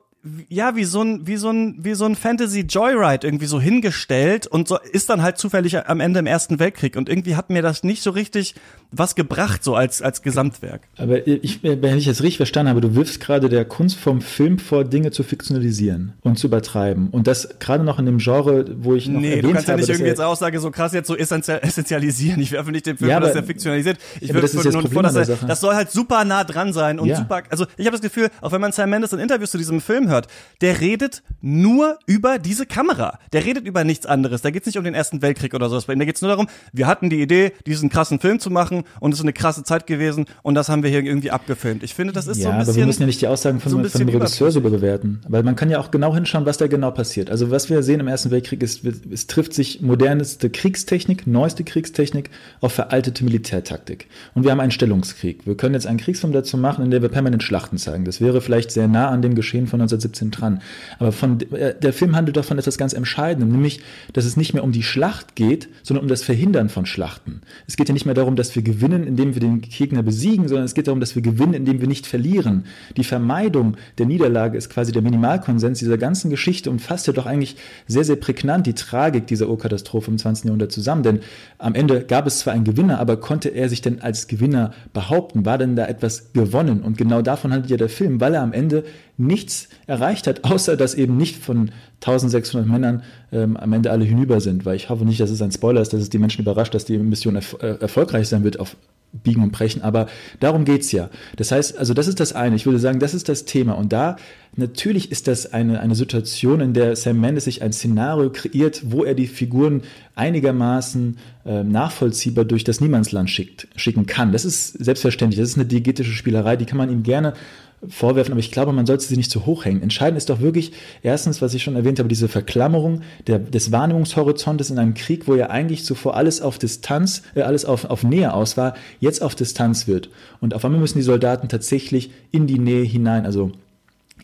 ja, wie so ein, wie so ein, wie so ein Fantasy Joyride irgendwie so hingestellt und so ist dann halt zufällig am Ende im Ersten Weltkrieg und irgendwie hat mir das nicht so richtig was gebracht, so als, als Gesamtwerk. Aber ich, wenn ich jetzt richtig verstanden habe, du wirfst gerade der Kunst vom Film vor, Dinge zu fiktionalisieren und zu übertreiben. Und das gerade noch in dem Genre, wo ich noch Nee, du kannst ja nicht irgendwie jetzt Aussage so krass jetzt so essentialisieren. Ich werfe nicht den Film, ja, aber, dass er fiktionalisiert. Ich ja, würde nur vor, dass er, das soll halt super nah dran sein und ja. super, also ich habe das Gefühl, auch wenn man Sam Mendes in Interviews zu diesem Film hört, der redet nur über diese Kamera. Der redet über nichts anderes. Da geht's nicht um den Ersten Weltkrieg oder sowas. Da geht's nur darum, wir hatten die Idee, diesen krassen Film zu machen und es ist eine krasse Zeit gewesen und das haben wir hier irgendwie abgefilmt. Ich finde, das ist ja, so ein bisschen. aber wir müssen ja nicht die Aussagen von, so von dem Regisseur so bewerten, weil man kann ja auch genau hinschauen, was da genau passiert. Also was wir sehen im Ersten Weltkrieg ist, es trifft sich modernste Kriegstechnik, neueste Kriegstechnik auf veraltete Militärtaktik. Und wir haben einen Stellungskrieg. Wir können jetzt einen Kriegsfilm dazu machen, in dem wir permanent Schlachten zeigen. Das wäre vielleicht sehr nah an dem Geschehen von 1917 dran. Aber von, äh, der Film handelt doch von etwas ganz Entscheidendem, nämlich, dass es nicht mehr um die Schlacht geht, sondern um das Verhindern von Schlachten. Es geht ja nicht mehr darum, dass wir gewinnen, indem wir den Gegner besiegen, sondern es geht darum, dass wir gewinnen, indem wir nicht verlieren. Die Vermeidung der Niederlage ist quasi der Minimalkonsens dieser ganzen Geschichte und fasst ja doch eigentlich sehr, sehr prägnant die Tragik dieser Urkatastrophe im 20. Jahrhundert zusammen. Denn am Ende gab es zwar einen Gewinner, aber konnte er sich denn als Gewinner behaupten? War denn da etwas gewonnen? Und genau davon handelt ja der Film, weil er am Ende nichts erreicht hat, außer dass eben nicht von 1600 Männern ähm, am Ende alle hinüber sind, weil ich hoffe nicht, dass es ein Spoiler ist, dass es die Menschen überrascht, dass die Mission erf äh, erfolgreich sein wird auf Biegen und Brechen, aber darum geht's ja. Das heißt, also das ist das eine. Ich würde sagen, das ist das Thema. Und da natürlich ist das eine, eine Situation, in der Sam Mendes sich ein Szenario kreiert, wo er die Figuren einigermaßen äh, nachvollziehbar durch das Niemandsland schickt, schicken kann. Das ist selbstverständlich. Das ist eine diegetische Spielerei, die kann man ihm gerne vorwerfen, aber ich glaube, man sollte sie nicht zu hoch hängen. Entscheidend ist doch wirklich erstens, was ich schon erwähnt habe, diese Verklammerung der, des Wahrnehmungshorizontes in einem Krieg, wo ja eigentlich zuvor alles auf Distanz, äh, alles auf, auf Nähe aus war, jetzt auf Distanz wird. Und auf einmal müssen die Soldaten tatsächlich in die Nähe hinein, also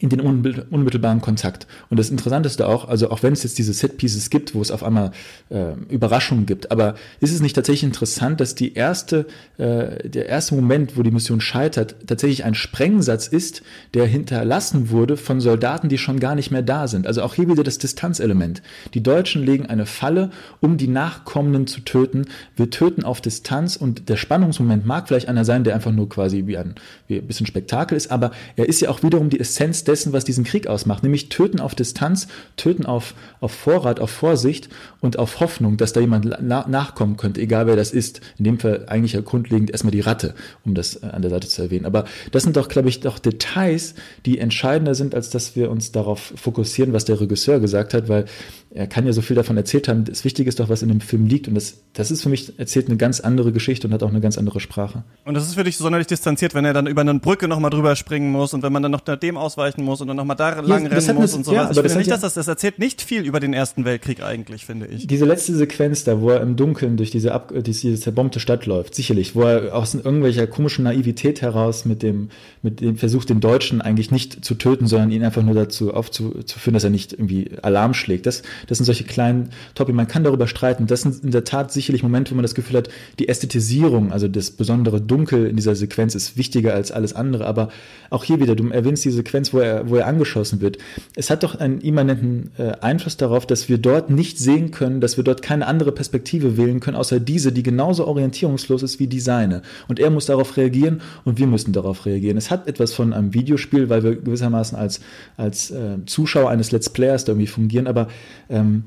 in den unmittelbaren Kontakt. Und das Interessanteste auch, also auch wenn es jetzt diese Set-Pieces gibt, wo es auf einmal äh, Überraschungen gibt, aber ist es nicht tatsächlich interessant, dass die erste, äh, der erste Moment, wo die Mission scheitert, tatsächlich ein Sprengsatz ist, der hinterlassen wurde von Soldaten, die schon gar nicht mehr da sind. Also auch hier wieder das Distanzelement. Die Deutschen legen eine Falle, um die Nachkommenden zu töten. Wir töten auf Distanz und der Spannungsmoment mag vielleicht einer sein, der einfach nur quasi wie ein, wie ein bisschen Spektakel ist, aber er ist ja auch wiederum die Essenz dessen, was diesen Krieg ausmacht, nämlich töten auf Distanz, töten auf, auf Vorrat, auf Vorsicht und auf Hoffnung, dass da jemand na nachkommen könnte, egal wer das ist. In dem Fall eigentlich ja grundlegend erstmal die Ratte, um das äh, an der Seite zu erwähnen. Aber das sind doch, glaube ich, doch Details, die entscheidender sind, als dass wir uns darauf fokussieren, was der Regisseur gesagt hat, weil er kann ja so viel davon erzählt haben. Das Wichtige ist doch, was in dem Film liegt. Und das, das ist für mich, erzählt eine ganz andere Geschichte und hat auch eine ganz andere Sprache. Und das ist für dich sonderlich distanziert, wenn er dann über eine Brücke nochmal drüber springen muss und wenn man dann noch nach dem ausweichen muss und dann nochmal da lang ja, rennen muss und sowas. Ja, ich finde nicht, dass das, das erzählt nicht viel über den Ersten Weltkrieg eigentlich, finde ich. Diese letzte Sequenz da, wo er im Dunkeln durch diese, ab, diese zerbombte Stadt läuft, sicherlich, wo er aus irgendwelcher komischen Naivität heraus mit dem, mit dem Versuch, den Deutschen eigentlich nicht zu töten, sondern ihn einfach nur dazu aufzuführen, dass er nicht irgendwie Alarm schlägt. Das, das sind solche kleinen Topics. Man kann darüber streiten. Das sind in der Tat sicherlich Momente, wo man das Gefühl hat, die Ästhetisierung, also das besondere Dunkel in dieser Sequenz ist wichtiger als alles andere. Aber auch hier wieder, du erwähnst die Sequenz, wo er, wo er angeschossen wird. Es hat doch einen immanenten äh, Einfluss darauf, dass wir dort nicht sehen können, dass wir dort keine andere Perspektive wählen können, außer diese, die genauso orientierungslos ist wie die seine. Und er muss darauf reagieren und wir müssen darauf reagieren. Es hat etwas von einem Videospiel, weil wir gewissermaßen als, als äh, Zuschauer eines Let's Players da irgendwie fungieren, aber ähm,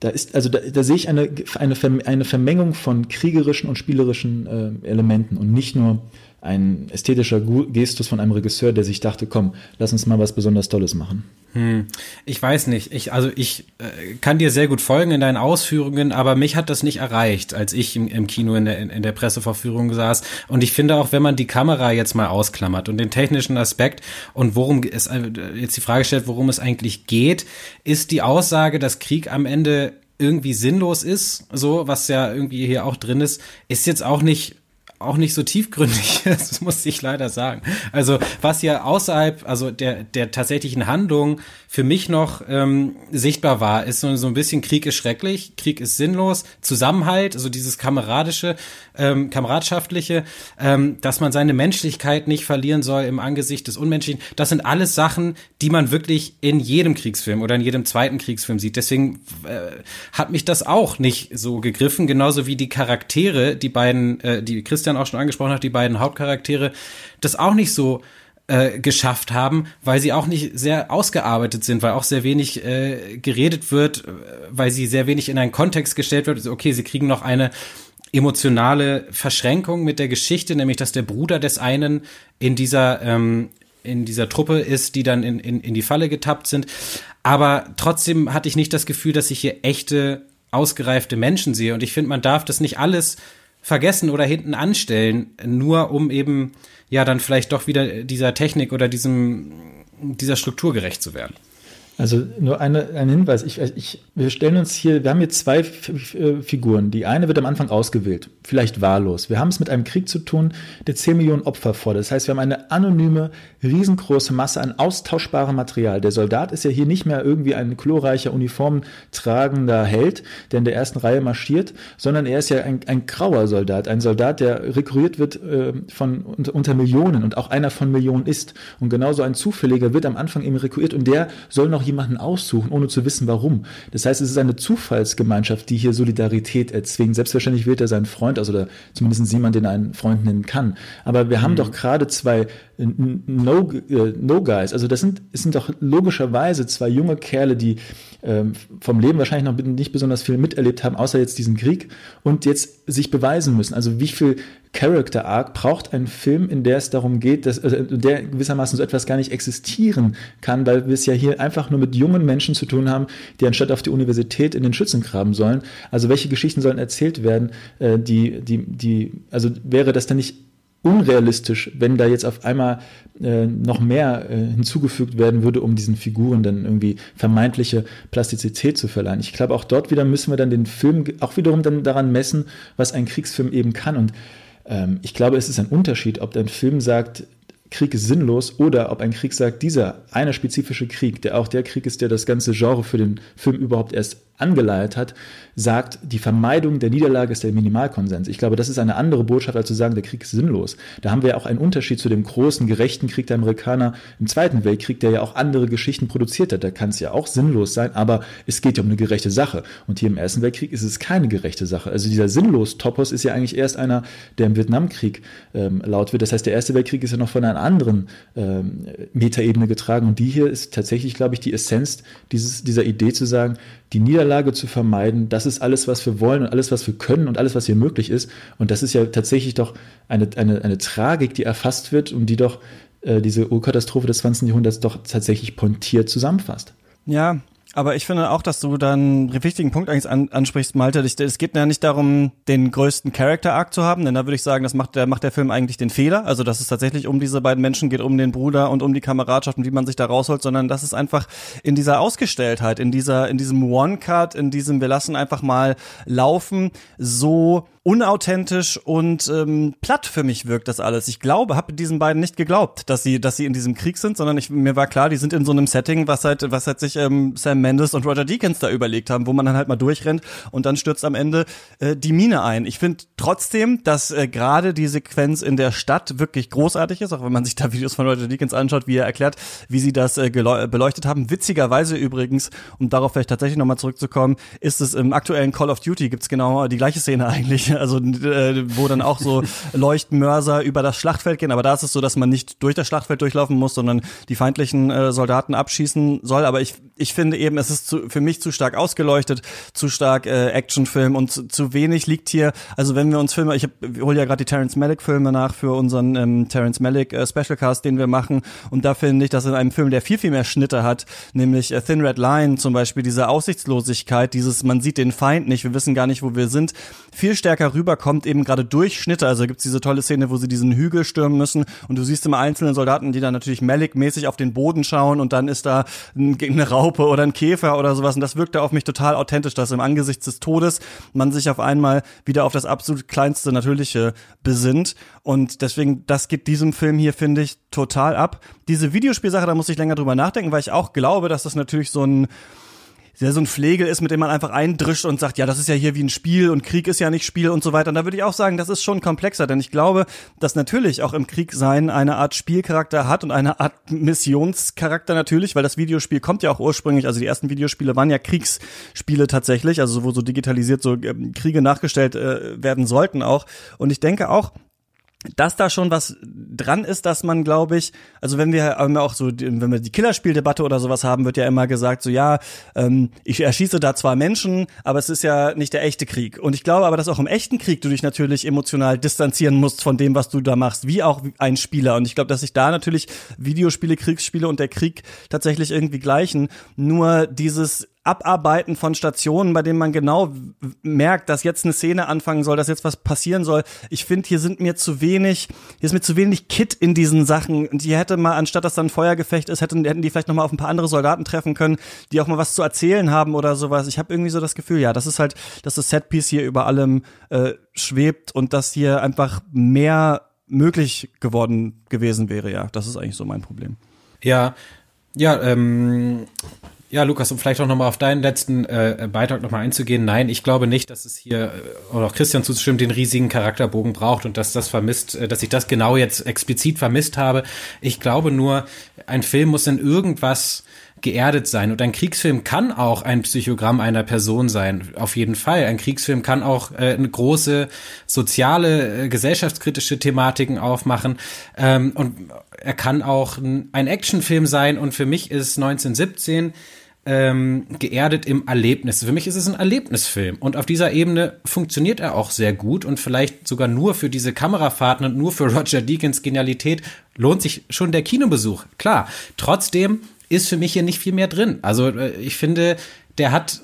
da ist, also da, da sehe ich eine, eine, eine Vermengung von kriegerischen und spielerischen äh, Elementen und nicht nur ein ästhetischer Gestus von einem Regisseur, der sich dachte, komm, lass uns mal was besonders Tolles machen. Hm, ich weiß nicht. Ich, also ich äh, kann dir sehr gut folgen in deinen Ausführungen, aber mich hat das nicht erreicht, als ich im, im Kino in der, in, in der Presseverführung saß. Und ich finde auch, wenn man die Kamera jetzt mal ausklammert und den technischen Aspekt und worum es äh, jetzt die Frage stellt, worum es eigentlich geht, ist die Aussage, dass Krieg am Ende irgendwie sinnlos ist, so was ja irgendwie hier auch drin ist, ist jetzt auch nicht auch nicht so tiefgründig das muss ich leider sagen. Also was ja außerhalb, also der, der tatsächlichen Handlung für mich noch ähm, sichtbar war, ist so, so ein bisschen Krieg ist schrecklich, Krieg ist sinnlos, Zusammenhalt, also dieses kameradische, ähm, kameradschaftliche, ähm, dass man seine Menschlichkeit nicht verlieren soll im Angesicht des Unmenschlichen. Das sind alles Sachen, die man wirklich in jedem Kriegsfilm oder in jedem zweiten Kriegsfilm sieht. Deswegen äh, hat mich das auch nicht so gegriffen, genauso wie die Charaktere, die beiden, äh, die Christian auch schon angesprochen hat, die beiden Hauptcharaktere, das auch nicht so äh, geschafft haben, weil sie auch nicht sehr ausgearbeitet sind, weil auch sehr wenig äh, geredet wird, äh, weil sie sehr wenig in einen Kontext gestellt wird. Also okay, sie kriegen noch eine emotionale Verschränkung mit der Geschichte, nämlich dass der Bruder des einen in dieser ähm, in dieser Truppe ist, die dann in, in, in die Falle getappt sind. Aber trotzdem hatte ich nicht das Gefühl, dass ich hier echte, ausgereifte Menschen sehe. Und ich finde, man darf das nicht alles vergessen oder hinten anstellen, nur um eben ja dann vielleicht doch wieder dieser Technik oder diesem dieser Struktur gerecht zu werden. Also nur eine, ein Hinweis. Ich, ich, wir stellen uns hier, wir haben hier zwei Figuren. Die eine wird am Anfang ausgewählt, vielleicht wahllos. Wir haben es mit einem Krieg zu tun, der 10 Millionen Opfer fordert. Das heißt, wir haben eine anonyme, riesengroße Masse an austauschbarem Material. Der Soldat ist ja hier nicht mehr irgendwie ein chlorreicher, uniformtragender Held, der in der ersten Reihe marschiert, sondern er ist ja ein, ein grauer Soldat. Ein Soldat, der rekrutiert wird äh, von unter, unter Millionen und auch einer von Millionen ist. Und genauso ein Zufälliger wird am Anfang eben rekrutiert und der soll noch jemanden aussuchen, ohne zu wissen, warum. Das heißt, es ist eine Zufallsgemeinschaft, die hier Solidarität erzwingt. Selbstverständlich wird er seinen Freund, also oder zumindest jemand, den er einen Freund nennen kann. Aber wir haben mhm. doch gerade zwei No-Guys. also das sind, es sind doch logischerweise zwei junge Kerle, die ähm, vom Leben wahrscheinlich noch nicht besonders viel miterlebt haben, außer jetzt diesen Krieg und jetzt sich beweisen müssen. Also wie viel Character Arc braucht ein Film, in der es darum geht, dass also der gewissermaßen so etwas gar nicht existieren kann, weil wir es ja hier einfach nur mit jungen Menschen zu tun haben, die anstatt auf die Universität in den Schützengraben sollen. Also welche Geschichten sollen erzählt werden, äh, die, die, die, also wäre das dann nicht unrealistisch, wenn da jetzt auf einmal äh, noch mehr äh, hinzugefügt werden würde, um diesen Figuren dann irgendwie vermeintliche Plastizität zu verleihen. Ich glaube, auch dort wieder müssen wir dann den Film auch wiederum dann daran messen, was ein Kriegsfilm eben kann. Und ähm, ich glaube, es ist ein Unterschied, ob ein Film sagt, Krieg ist sinnlos oder ob ein Krieg sagt, dieser eine spezifische Krieg, der auch der Krieg ist, der das ganze Genre für den Film überhaupt erst angeleiert hat, sagt, die Vermeidung der Niederlage ist der Minimalkonsens. Ich glaube, das ist eine andere Botschaft, als zu sagen, der Krieg ist sinnlos. Da haben wir ja auch einen Unterschied zu dem großen, gerechten Krieg der Amerikaner im Zweiten Weltkrieg, der ja auch andere Geschichten produziert hat. Da kann es ja auch sinnlos sein, aber es geht ja um eine gerechte Sache. Und hier im Ersten Weltkrieg ist es keine gerechte Sache. Also dieser Sinnlos-Topos ist ja eigentlich erst einer, der im Vietnamkrieg ähm, laut wird. Das heißt, der Erste Weltkrieg ist ja noch von einer anderen ähm, Metaebene getragen. Und die hier ist tatsächlich, glaube ich, die Essenz dieses, dieser Idee zu sagen, die Niederlage zu vermeiden, das ist alles, was wir wollen und alles, was wir können und alles, was hier möglich ist. Und das ist ja tatsächlich doch eine, eine, eine Tragik, die erfasst wird und die doch äh, diese Urkatastrophe des 20. Jahrhunderts doch tatsächlich pontiert zusammenfasst. Ja, aber ich finde auch, dass du dann einen wichtigen Punkt eigentlich an, ansprichst, Malte. Es geht ja nicht darum, den größten Character-Arc zu haben, denn da würde ich sagen, das macht der, macht der Film eigentlich den Fehler. Also, dass es tatsächlich um diese beiden Menschen geht, um den Bruder und um die Kameradschaft und wie man sich da rausholt, sondern dass es einfach in dieser Ausgestelltheit, in dieser, in diesem One-Cut, in diesem, wir lassen einfach mal laufen, so unauthentisch und ähm, platt für mich wirkt das alles. Ich glaube, habe diesen beiden nicht geglaubt, dass sie, dass sie in diesem Krieg sind, sondern ich, mir war klar, die sind in so einem Setting, was halt, was halt sich ähm, Sam Mendes und Roger Deakins da überlegt haben, wo man dann halt mal durchrennt und dann stürzt am Ende äh, die Mine ein. Ich finde trotzdem, dass äh, gerade die Sequenz in der Stadt wirklich großartig ist, auch wenn man sich da Videos von Roger Deakins anschaut, wie er erklärt, wie sie das äh, beleuchtet haben. Witzigerweise übrigens, um darauf vielleicht tatsächlich nochmal zurückzukommen, ist es im aktuellen Call of Duty gibt's genau die gleiche Szene eigentlich also äh, wo dann auch so Leuchtmörser über das Schlachtfeld gehen. Aber da ist es so, dass man nicht durch das Schlachtfeld durchlaufen muss, sondern die feindlichen äh, Soldaten abschießen soll. Aber ich, ich finde eben, es ist zu, für mich zu stark ausgeleuchtet, zu stark äh, Actionfilm und zu, zu wenig liegt hier. Also wenn wir uns Filme, ich hole ja gerade die Terrence Malick Filme nach für unseren ähm, Terrence Malick äh, Specialcast, den wir machen. Und da finde ich, dass in einem Film, der viel, viel mehr Schnitte hat, nämlich äh, Thin Red Line zum Beispiel, diese Aussichtslosigkeit, dieses, man sieht den Feind nicht, wir wissen gar nicht, wo wir sind, viel stärker rüberkommt, eben gerade durch Schnitte. Also gibt's diese tolle Szene, wo sie diesen Hügel stürmen müssen und du siehst immer einzelne Soldaten, die dann natürlich Malik-mäßig auf den Boden schauen und dann ist da eine Raupe oder ein Käfer oder sowas und das wirkte auf mich total authentisch, dass im Angesicht des Todes man sich auf einmal wieder auf das absolut kleinste Natürliche besinnt und deswegen, das gibt diesem Film hier, finde ich, total ab. Diese Videospielsache, da muss ich länger drüber nachdenken, weil ich auch glaube, dass das natürlich so ein der so ein Pflegel ist, mit dem man einfach eindrischt und sagt, ja, das ist ja hier wie ein Spiel und Krieg ist ja nicht Spiel und so weiter. Und da würde ich auch sagen, das ist schon komplexer, denn ich glaube, dass natürlich auch im Krieg sein eine Art Spielcharakter hat und eine Art Missionscharakter natürlich, weil das Videospiel kommt ja auch ursprünglich, also die ersten Videospiele waren ja Kriegsspiele tatsächlich, also wo so digitalisiert so ähm, Kriege nachgestellt äh, werden sollten auch. Und ich denke auch, dass da schon was dran ist, dass man, glaube ich, also wenn wir auch so, wenn wir die Killerspieldebatte oder sowas haben, wird ja immer gesagt, so ja, ähm, ich erschieße da zwar Menschen, aber es ist ja nicht der echte Krieg. Und ich glaube aber, dass auch im echten Krieg du dich natürlich emotional distanzieren musst von dem, was du da machst, wie auch ein Spieler. Und ich glaube, dass sich da natürlich Videospiele, Kriegsspiele und der Krieg tatsächlich irgendwie gleichen. Nur dieses Abarbeiten von Stationen, bei denen man genau merkt, dass jetzt eine Szene anfangen soll, dass jetzt was passieren soll. Ich finde, hier sind mir zu wenig, hier ist mir zu wenig Kit in diesen Sachen. Und hier hätte mal, anstatt dass dann ein Feuergefecht ist, hätten, hätten die vielleicht noch mal auf ein paar andere Soldaten treffen können, die auch mal was zu erzählen haben oder sowas. Ich habe irgendwie so das Gefühl, ja, das ist halt, dass das Setpiece hier über allem äh, schwebt und dass hier einfach mehr möglich geworden gewesen wäre. Ja, das ist eigentlich so mein Problem. Ja, ja, ähm, ja, Lukas, um vielleicht auch nochmal auf deinen letzten äh, Beitrag nochmal einzugehen. Nein, ich glaube nicht, dass es hier, äh, oder auch Christian zuzustimmen, den riesigen Charakterbogen braucht und dass das vermisst, äh, dass ich das genau jetzt explizit vermisst habe. Ich glaube nur, ein Film muss in irgendwas geerdet sein. Und ein Kriegsfilm kann auch ein Psychogramm einer Person sein, auf jeden Fall. Ein Kriegsfilm kann auch äh, eine große soziale, äh, gesellschaftskritische Thematiken aufmachen. Ähm, und er kann auch ein, ein Actionfilm sein. Und für mich ist 1917 ähm, geerdet im Erlebnis. Für mich ist es ein Erlebnisfilm und auf dieser Ebene funktioniert er auch sehr gut und vielleicht sogar nur für diese Kamerafahrten und nur für Roger Deakins Genialität lohnt sich schon der Kinobesuch. Klar, trotzdem ist für mich hier nicht viel mehr drin. Also äh, ich finde, der hat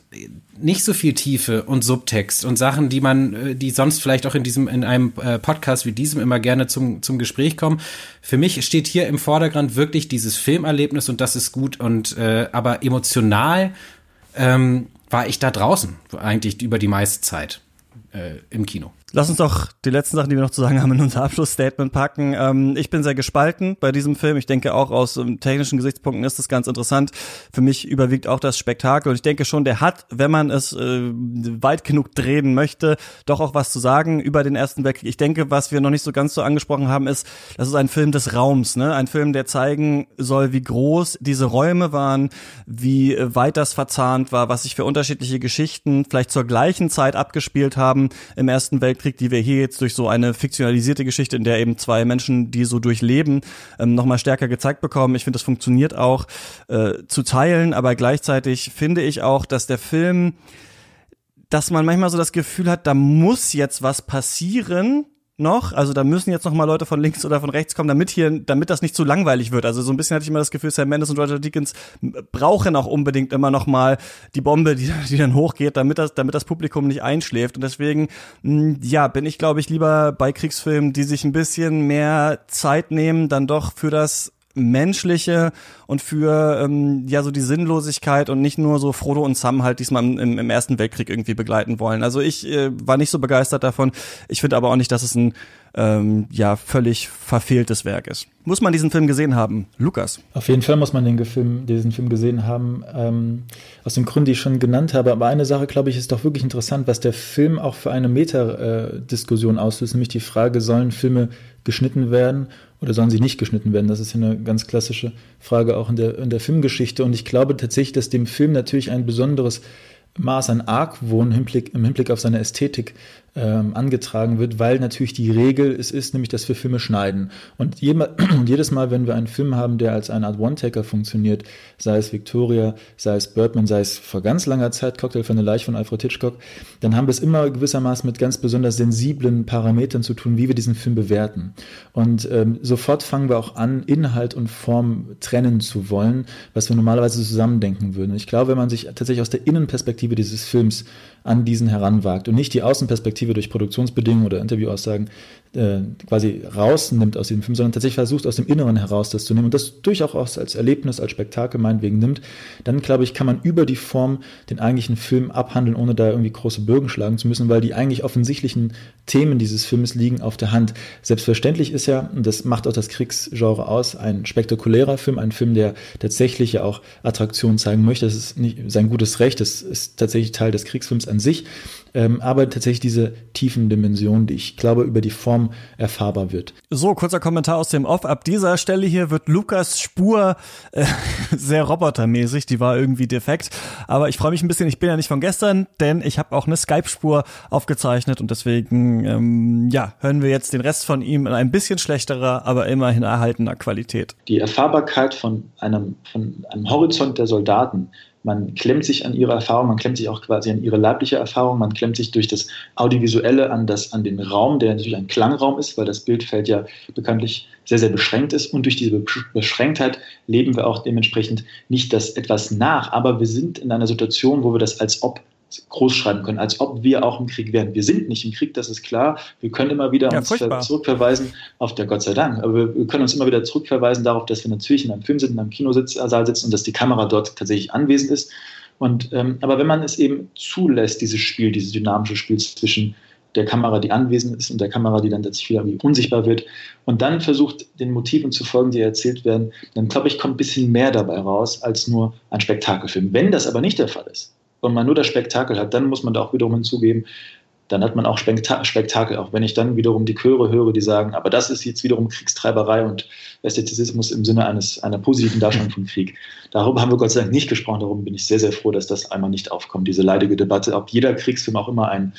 nicht so viel Tiefe und Subtext und Sachen, die man, äh, die sonst vielleicht auch in diesem, in einem äh, Podcast wie diesem immer gerne zum, zum Gespräch kommen. Für mich steht hier im Vordergrund wirklich dieses Filmerlebnis und das ist gut und äh, aber emotional ähm, war ich da draußen eigentlich über die meiste Zeit äh, im Kino. Lass uns doch die letzten Sachen, die wir noch zu sagen haben, in unser Abschlussstatement packen. Ähm, ich bin sehr gespalten bei diesem Film. Ich denke auch aus ähm, technischen Gesichtspunkten ist es ganz interessant. Für mich überwiegt auch das Spektakel und ich denke schon, der hat, wenn man es äh, weit genug drehen möchte, doch auch was zu sagen über den Ersten Weltkrieg. Ich denke, was wir noch nicht so ganz so angesprochen haben, ist, das ist ein Film des Raums, ne? Ein Film, der zeigen soll, wie groß diese Räume waren, wie weit das verzahnt war, was sich für unterschiedliche Geschichten vielleicht zur gleichen Zeit abgespielt haben im Ersten Weltkrieg Weltkrieg, die wir hier jetzt durch so eine fiktionalisierte Geschichte, in der eben zwei Menschen, die so durchleben, ähm, nochmal stärker gezeigt bekommen. Ich finde, das funktioniert auch äh, zu teilen, aber gleichzeitig finde ich auch, dass der Film dass man manchmal so das Gefühl hat, da muss jetzt was passieren, noch. Also da müssen jetzt noch mal Leute von links oder von rechts kommen, damit hier, damit das nicht zu langweilig wird. Also so ein bisschen hatte ich immer das Gefühl, Sam Mendes und Roger Deakins brauchen auch unbedingt immer noch mal die Bombe, die, die dann hochgeht, damit das, damit das Publikum nicht einschläft. Und deswegen, hm, ja, bin ich glaube ich lieber bei Kriegsfilmen, die sich ein bisschen mehr Zeit nehmen, dann doch für das Menschliche und für ähm, ja so die Sinnlosigkeit und nicht nur so Frodo und Sam halt diesmal im, im Ersten Weltkrieg irgendwie begleiten wollen. Also ich äh, war nicht so begeistert davon. Ich finde aber auch nicht, dass es ein ähm, ja völlig verfehltes Werk ist. Muss man diesen Film gesehen haben, Lukas? Auf jeden Fall muss man den Film, diesen Film gesehen haben, ähm, aus den Gründen, die ich schon genannt habe. Aber eine Sache, glaube ich, ist doch wirklich interessant, was der Film auch für eine Meta-Diskussion auslöst, nämlich die Frage, sollen Filme geschnitten werden oder sollen sie nicht geschnitten werden? Das ist ja eine ganz klassische Frage auch in der, in der Filmgeschichte. Und ich glaube tatsächlich, dass dem Film natürlich ein besonderes Maß an Argwohn im Hinblick, im Hinblick auf seine Ästhetik ähm, angetragen wird, weil natürlich die Regel es ist, nämlich, dass wir Filme schneiden. Und jedes Mal, wenn wir einen Film haben, der als eine Art One-Taker funktioniert, sei es Victoria, sei es Birdman, sei es vor ganz langer Zeit Cocktail für eine Leiche von Alfred Hitchcock, dann haben wir es immer gewissermaßen mit ganz besonders sensiblen Parametern zu tun, wie wir diesen Film bewerten. Und ähm, sofort fangen wir auch an, Inhalt und Form trennen zu wollen, was wir normalerweise zusammendenken würden. Ich glaube, wenn man sich tatsächlich aus der Innenperspektive dieses Films an diesen heranwagt und nicht die Außenperspektive durch Produktionsbedingungen oder Interviewaussagen äh, quasi rausnimmt aus diesem Film, sondern tatsächlich versucht, aus dem Inneren heraus das zu nehmen und das durchaus als Erlebnis, als Spektakel meinetwegen nimmt, dann glaube ich, kann man über die Form den eigentlichen Film abhandeln, ohne da irgendwie große Bögen schlagen zu müssen, weil die eigentlich offensichtlichen Themen dieses Filmes liegen auf der Hand. Selbstverständlich ist ja, und das macht auch das Kriegsgenre aus, ein spektakulärer Film, ein Film, der tatsächlich ja auch Attraktion zeigen möchte. Das ist nicht sein gutes Recht, das ist tatsächlich Teil des Kriegsfilms an sich ähm, aber tatsächlich diese tiefen Dimensionen, die ich glaube über die Form erfahrbar wird. So, kurzer Kommentar aus dem Off. Ab dieser Stelle hier wird Lukas Spur äh, sehr robotermäßig, die war irgendwie defekt. Aber ich freue mich ein bisschen, ich bin ja nicht von gestern, denn ich habe auch eine Skype-Spur aufgezeichnet und deswegen, ähm, ja, hören wir jetzt den Rest von ihm in ein bisschen schlechterer, aber immerhin erhaltener Qualität. Die Erfahrbarkeit von einem, von einem Horizont der Soldaten man klemmt sich an ihre Erfahrung, man klemmt sich auch quasi an ihre leibliche Erfahrung, man klemmt sich durch das Audiovisuelle an, das, an den Raum, der natürlich ein Klangraum ist, weil das Bildfeld ja bekanntlich sehr, sehr beschränkt ist. Und durch diese Beschränktheit leben wir auch dementsprechend nicht das etwas nach, aber wir sind in einer Situation, wo wir das als ob groß schreiben können, als ob wir auch im Krieg wären. Wir sind nicht im Krieg, das ist klar. Wir können immer wieder ja, uns furchtbar. zurückverweisen auf der Gott sei Dank, aber wir, können uns immer wieder zurückverweisen darauf, dass wir natürlich in einem Film sind, in einem Kinosaal sitzen und dass die Kamera dort tatsächlich anwesend ist. Und, ähm, aber wenn man es eben zulässt, dieses Spiel, dieses dynamische Spiel zwischen der Kamera, die anwesend ist und der Kamera, die dann tatsächlich wieder unsichtbar wird und dann versucht, den Motiven zu folgen, die erzählt werden, dann glaube ich, kommt ein bisschen mehr dabei raus als nur ein Spektakelfilm. Wenn das aber nicht der Fall ist, und man nur das Spektakel hat, dann muss man da auch wiederum hinzugeben, dann hat man auch Spektakel, auch wenn ich dann wiederum die Chöre höre, die sagen, aber das ist jetzt wiederum Kriegstreiberei und Ästhetizismus im Sinne eines, einer positiven Darstellung von Krieg. Darüber haben wir Gott sei Dank nicht gesprochen, darum bin ich sehr, sehr froh, dass das einmal nicht aufkommt, diese leidige Debatte, ob jeder Kriegsfilm auch immer ein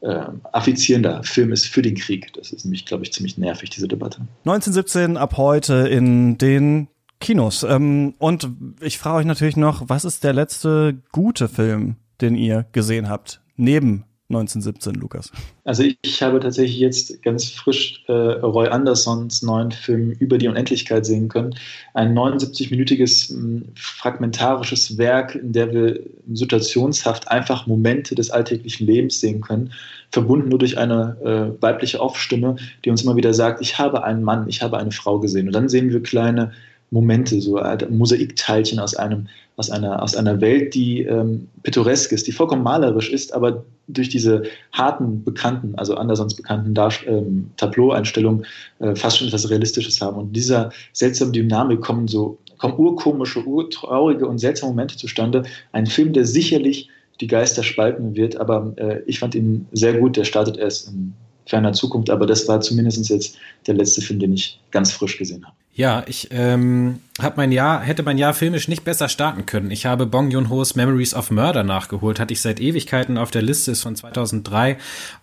äh, affizierender Film ist für den Krieg. Das ist nämlich, glaube ich, ziemlich nervig, diese Debatte. 1917 ab heute in den Kinos. Ähm, und ich frage euch natürlich noch, was ist der letzte gute Film, den ihr gesehen habt? Neben 1917, Lukas? Also ich habe tatsächlich jetzt ganz frisch äh, Roy Andersons neuen Film Über die Unendlichkeit sehen können. Ein 79-minütiges fragmentarisches Werk, in der wir situationshaft einfach Momente des alltäglichen Lebens sehen können, verbunden nur durch eine äh, weibliche Off-Stimme, die uns immer wieder sagt, ich habe einen Mann, ich habe eine Frau gesehen. Und dann sehen wir kleine Momente, so Mosaikteilchen aus einem aus einer, aus einer Welt, die ähm, pittoresk ist, die vollkommen malerisch ist, aber durch diese harten, bekannten, also andersons bekannten ähm, Tableau-Einstellungen äh, fast schon etwas Realistisches haben. Und dieser seltsamen Dynamik kommen so kommen urkomische, urtraurige und seltsame Momente zustande. Ein Film, der sicherlich die Geister spalten wird, aber äh, ich fand ihn sehr gut. Der startet erst in ferner Zukunft, aber das war zumindest jetzt der letzte Film, den ich ganz frisch gesehen habe. Ja, ich ähm, hab mein Jahr, hätte mein Jahr filmisch nicht besser starten können. Ich habe Bong Joon-ho's Memories of Murder nachgeholt, hatte ich seit Ewigkeiten auf der Liste, ist von 2003.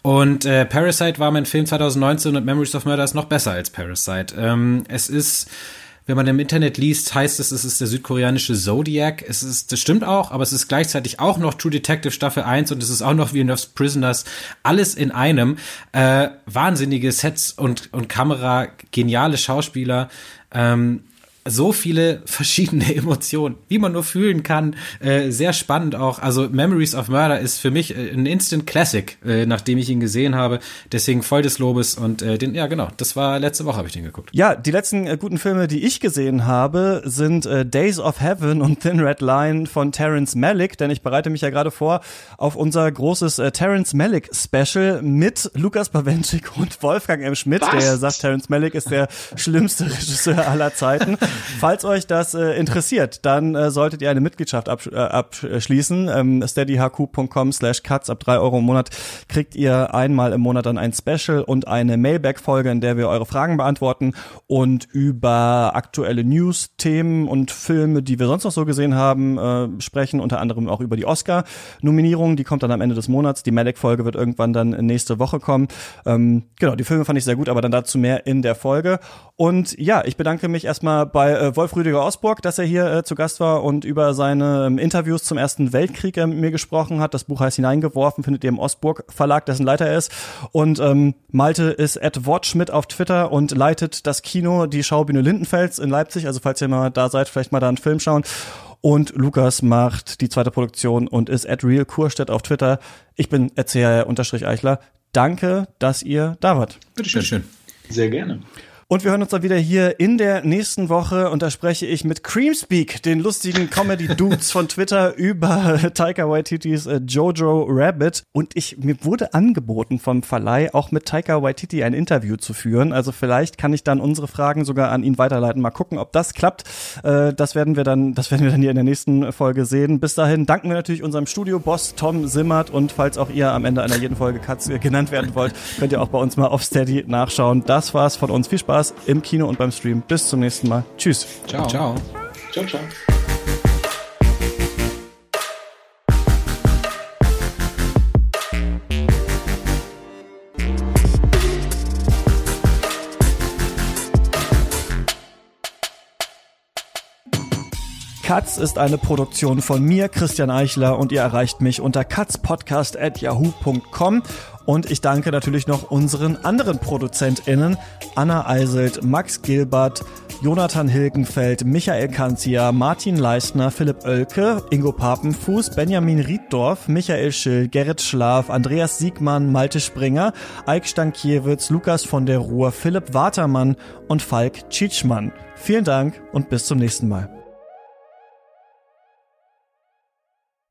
Und äh, Parasite war mein Film 2019 und Memories of Murder ist noch besser als Parasite. Ähm, es ist wenn man im Internet liest, heißt es, es ist der südkoreanische Zodiac. Es ist, das stimmt auch, aber es ist gleichzeitig auch noch True Detective Staffel 1 und es ist auch noch Villeneuve's Prisoners. Alles in einem. Äh, wahnsinnige Sets und, und Kamera, geniale Schauspieler. Ähm, so viele verschiedene Emotionen, wie man nur fühlen kann. Äh, sehr spannend auch. Also Memories of Murder ist für mich äh, ein Instant Classic, äh, nachdem ich ihn gesehen habe. Deswegen voll des Lobes und äh, den, ja genau, das war letzte Woche habe ich den geguckt. Ja, die letzten äh, guten Filme, die ich gesehen habe, sind äh, Days of Heaven und Thin Red Line von Terence Malick, denn ich bereite mich ja gerade vor auf unser großes äh, Terence Malick Special mit Lukas Bawenschik und Wolfgang M. Schmidt, Was? der sagt, Terence Malick ist der schlimmste Regisseur aller Zeiten. Falls euch das äh, interessiert, dann äh, solltet ihr eine Mitgliedschaft absch äh, abschließen. Ähm, steadyhq.com slash cuts ab drei Euro im Monat kriegt ihr einmal im Monat dann ein Special und eine Mailback-Folge, in der wir eure Fragen beantworten und über aktuelle News, Themen und Filme, die wir sonst noch so gesehen haben, äh, sprechen. Unter anderem auch über die Oscar-Nominierung. Die kommt dann am Ende des Monats. Die Malek-Folge wird irgendwann dann nächste Woche kommen. Ähm, genau, die Filme fand ich sehr gut, aber dann dazu mehr in der Folge. Und ja, ich bedanke mich erstmal bei bei äh, Wolf Rüdiger Osburg, dass er hier äh, zu Gast war und über seine ähm, Interviews zum Ersten Weltkrieg äh, mit mir gesprochen hat. Das Buch heißt Hineingeworfen, findet ihr im Osburg Verlag, dessen Leiter er ist. Und ähm, Malte ist at Wortschmidt auf Twitter und leitet das Kino, die Schaubühne Lindenfels in Leipzig. Also falls ihr mal da seid, vielleicht mal da einen Film schauen. Und Lukas macht die zweite Produktion und ist at Real Kurstedt auf Twitter. Ich bin Erzähler-Eichler. Danke, dass ihr da wart. Bitte schön. Sehr gerne. Und wir hören uns dann wieder hier in der nächsten Woche und da spreche ich mit Creamspeak, den lustigen Comedy-Dudes von Twitter über Taika Waititis äh, Jojo Rabbit. Und ich, mir wurde angeboten vom Verleih, auch mit Taika Waititi ein Interview zu führen. Also vielleicht kann ich dann unsere Fragen sogar an ihn weiterleiten. Mal gucken, ob das klappt. Äh, das werden wir dann, das werden wir dann hier in der nächsten Folge sehen. Bis dahin danken wir natürlich unserem Studio-Boss Tom Simmert und falls auch ihr am Ende einer jeden Folge Katz genannt werden wollt, könnt ihr auch bei uns mal auf Steady nachschauen. Das war's von uns. Viel Spaß Spaß im Kino und beim Stream. Bis zum nächsten Mal. Tschüss. Ciao. Ciao. Ciao, ciao. Katz ist eine Produktion von mir, Christian Eichler, und ihr erreicht mich unter katzpodcast.yahoo.com. Und ich danke natürlich noch unseren anderen ProduzentInnen, Anna Eiselt, Max Gilbert, Jonathan Hilgenfeld, Michael Kanzia, Martin Leistner, Philipp Oelke, Ingo Papenfuß, Benjamin Rieddorf, Michael Schill, Gerrit Schlaf, Andreas Siegmann, Malte Springer, Eik Stankiewicz, Lukas von der Ruhr, Philipp Watermann und Falk Tschitschmann. Vielen Dank und bis zum nächsten Mal.